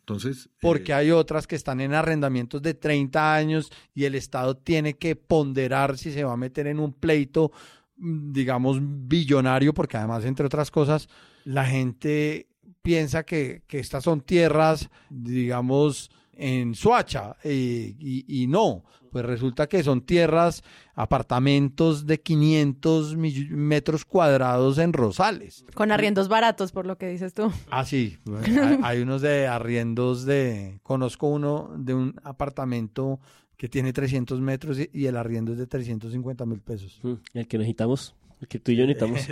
Entonces, porque hay otras que están en arrendamientos de 30 años y el Estado tiene que ponderar si se va a meter en un pleito, mm, digamos, billonario, porque además, entre otras cosas, la gente piensa que, que estas son tierras, digamos, en Suacha, eh, y, y no, pues resulta que son tierras, apartamentos de 500 mill- metros cuadrados en Rosales. Con arriendos baratos, por lo que dices tú. Ah, sí. hay, hay unos de arriendos de... Conozco uno de un apartamento que tiene 300 metros y, y el arriendo es de 350 mil pesos. Mm, El que necesitamos, que tú y yo necesitamos.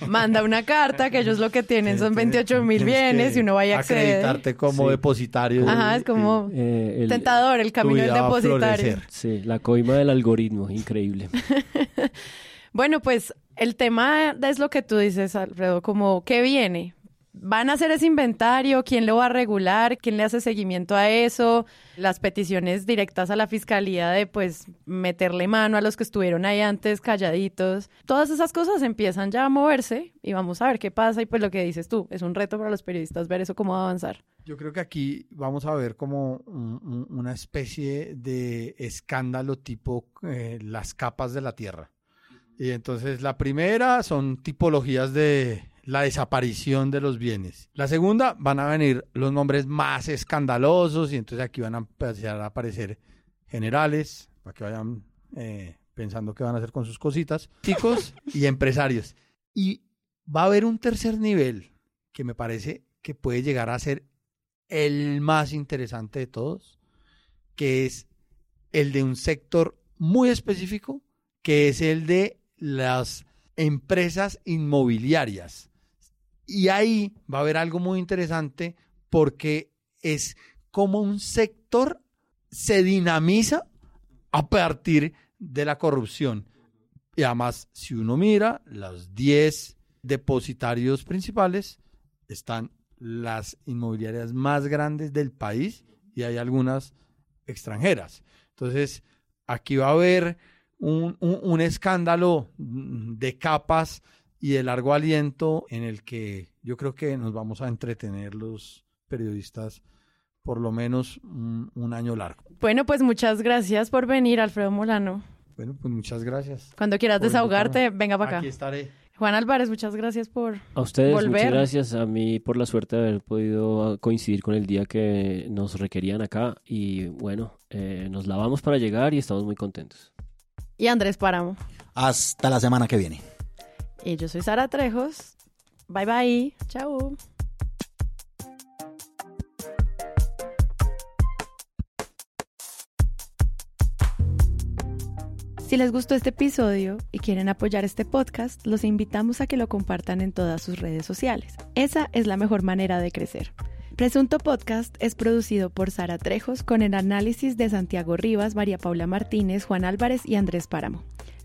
Manda una carta, que ellos lo que tienen son 28 mil bienes y uno vaya a acceder. Acreditarte como Sí. depositario. Ajá, es como Eh, el- tentador el camino del depositario. Sí, la coima del algoritmo, increíble. Bueno, pues el tema es lo que tú dices, Alfredo, como ¿qué viene? ¿Van a hacer ese inventario? ¿Quién lo va a regular? ¿Quién le hace seguimiento a eso? Las peticiones directas a la fiscalía de pues meterle mano a los que estuvieron ahí antes calladitos. Todas esas cosas empiezan ya a moverse y vamos a ver qué pasa. Y pues lo que dices tú, es un reto para los periodistas ver eso cómo va a avanzar. Yo creo que aquí vamos a ver como un- un- una especie de escándalo tipo eh, las capas de la Tierra. Y entonces la primera son tipologías de la desaparición de los bienes. La segunda van a venir los nombres más escandalosos y entonces aquí van a empezar a aparecer generales para que vayan eh, pensando qué van a hacer con sus cositas, chicos y empresarios. Y va a haber un tercer nivel que me parece que puede llegar a ser el más interesante de todos, que es el de un sector muy específico, que es el de las empresas inmobiliarias. Y ahí va a haber algo muy interesante porque es como un sector se dinamiza a partir de la corrupción. Y además, si uno mira los 10 depositarios principales, están las inmobiliarias más grandes del país y hay algunas extranjeras. Entonces, aquí va a haber un, un- un escándalo de capas y de largo aliento en el que yo creo que nos vamos a entretener los periodistas por lo menos un, un año largo. Bueno, pues muchas gracias por venir, Alfredo Molano. Bueno, pues muchas gracias. Cuando quieras desahogarte, invitarme. venga para acá. Aquí estaré. Juan Álvarez, muchas gracias por A ustedes, volver. muchas gracias a mí por la suerte de haber podido coincidir con el día que nos requerían acá y bueno, eh, nos lavamos para llegar y estamos muy contentos. Y Andrés Páramo. Hasta la semana que viene. Y yo soy Sara Trejos. Bye bye. Chao. Si les gustó este episodio y quieren apoyar este podcast, los invitamos a que lo compartan en todas sus redes sociales. Esa es la mejor manera de crecer. Presunto Podcast es producido por Sara Trejos con el análisis de Santiago Rivas, María Paula Martínez, Juan Álvarez y Andrés Páramo.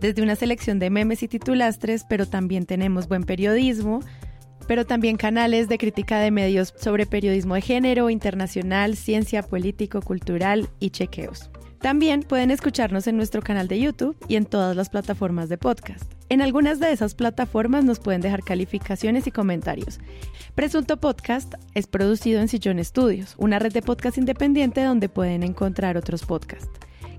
desde una selección de memes y titulastres, pero también tenemos buen periodismo, pero también canales de crítica de medios sobre periodismo de género, internacional, ciencia, político, cultural y chequeos. También pueden escucharnos en nuestro canal de YouTube y en todas las plataformas de podcast. En algunas de esas plataformas nos pueden dejar calificaciones y comentarios. Presunto Podcast es producido en Sillón Studios, una red de podcast independiente donde pueden encontrar otros podcasts.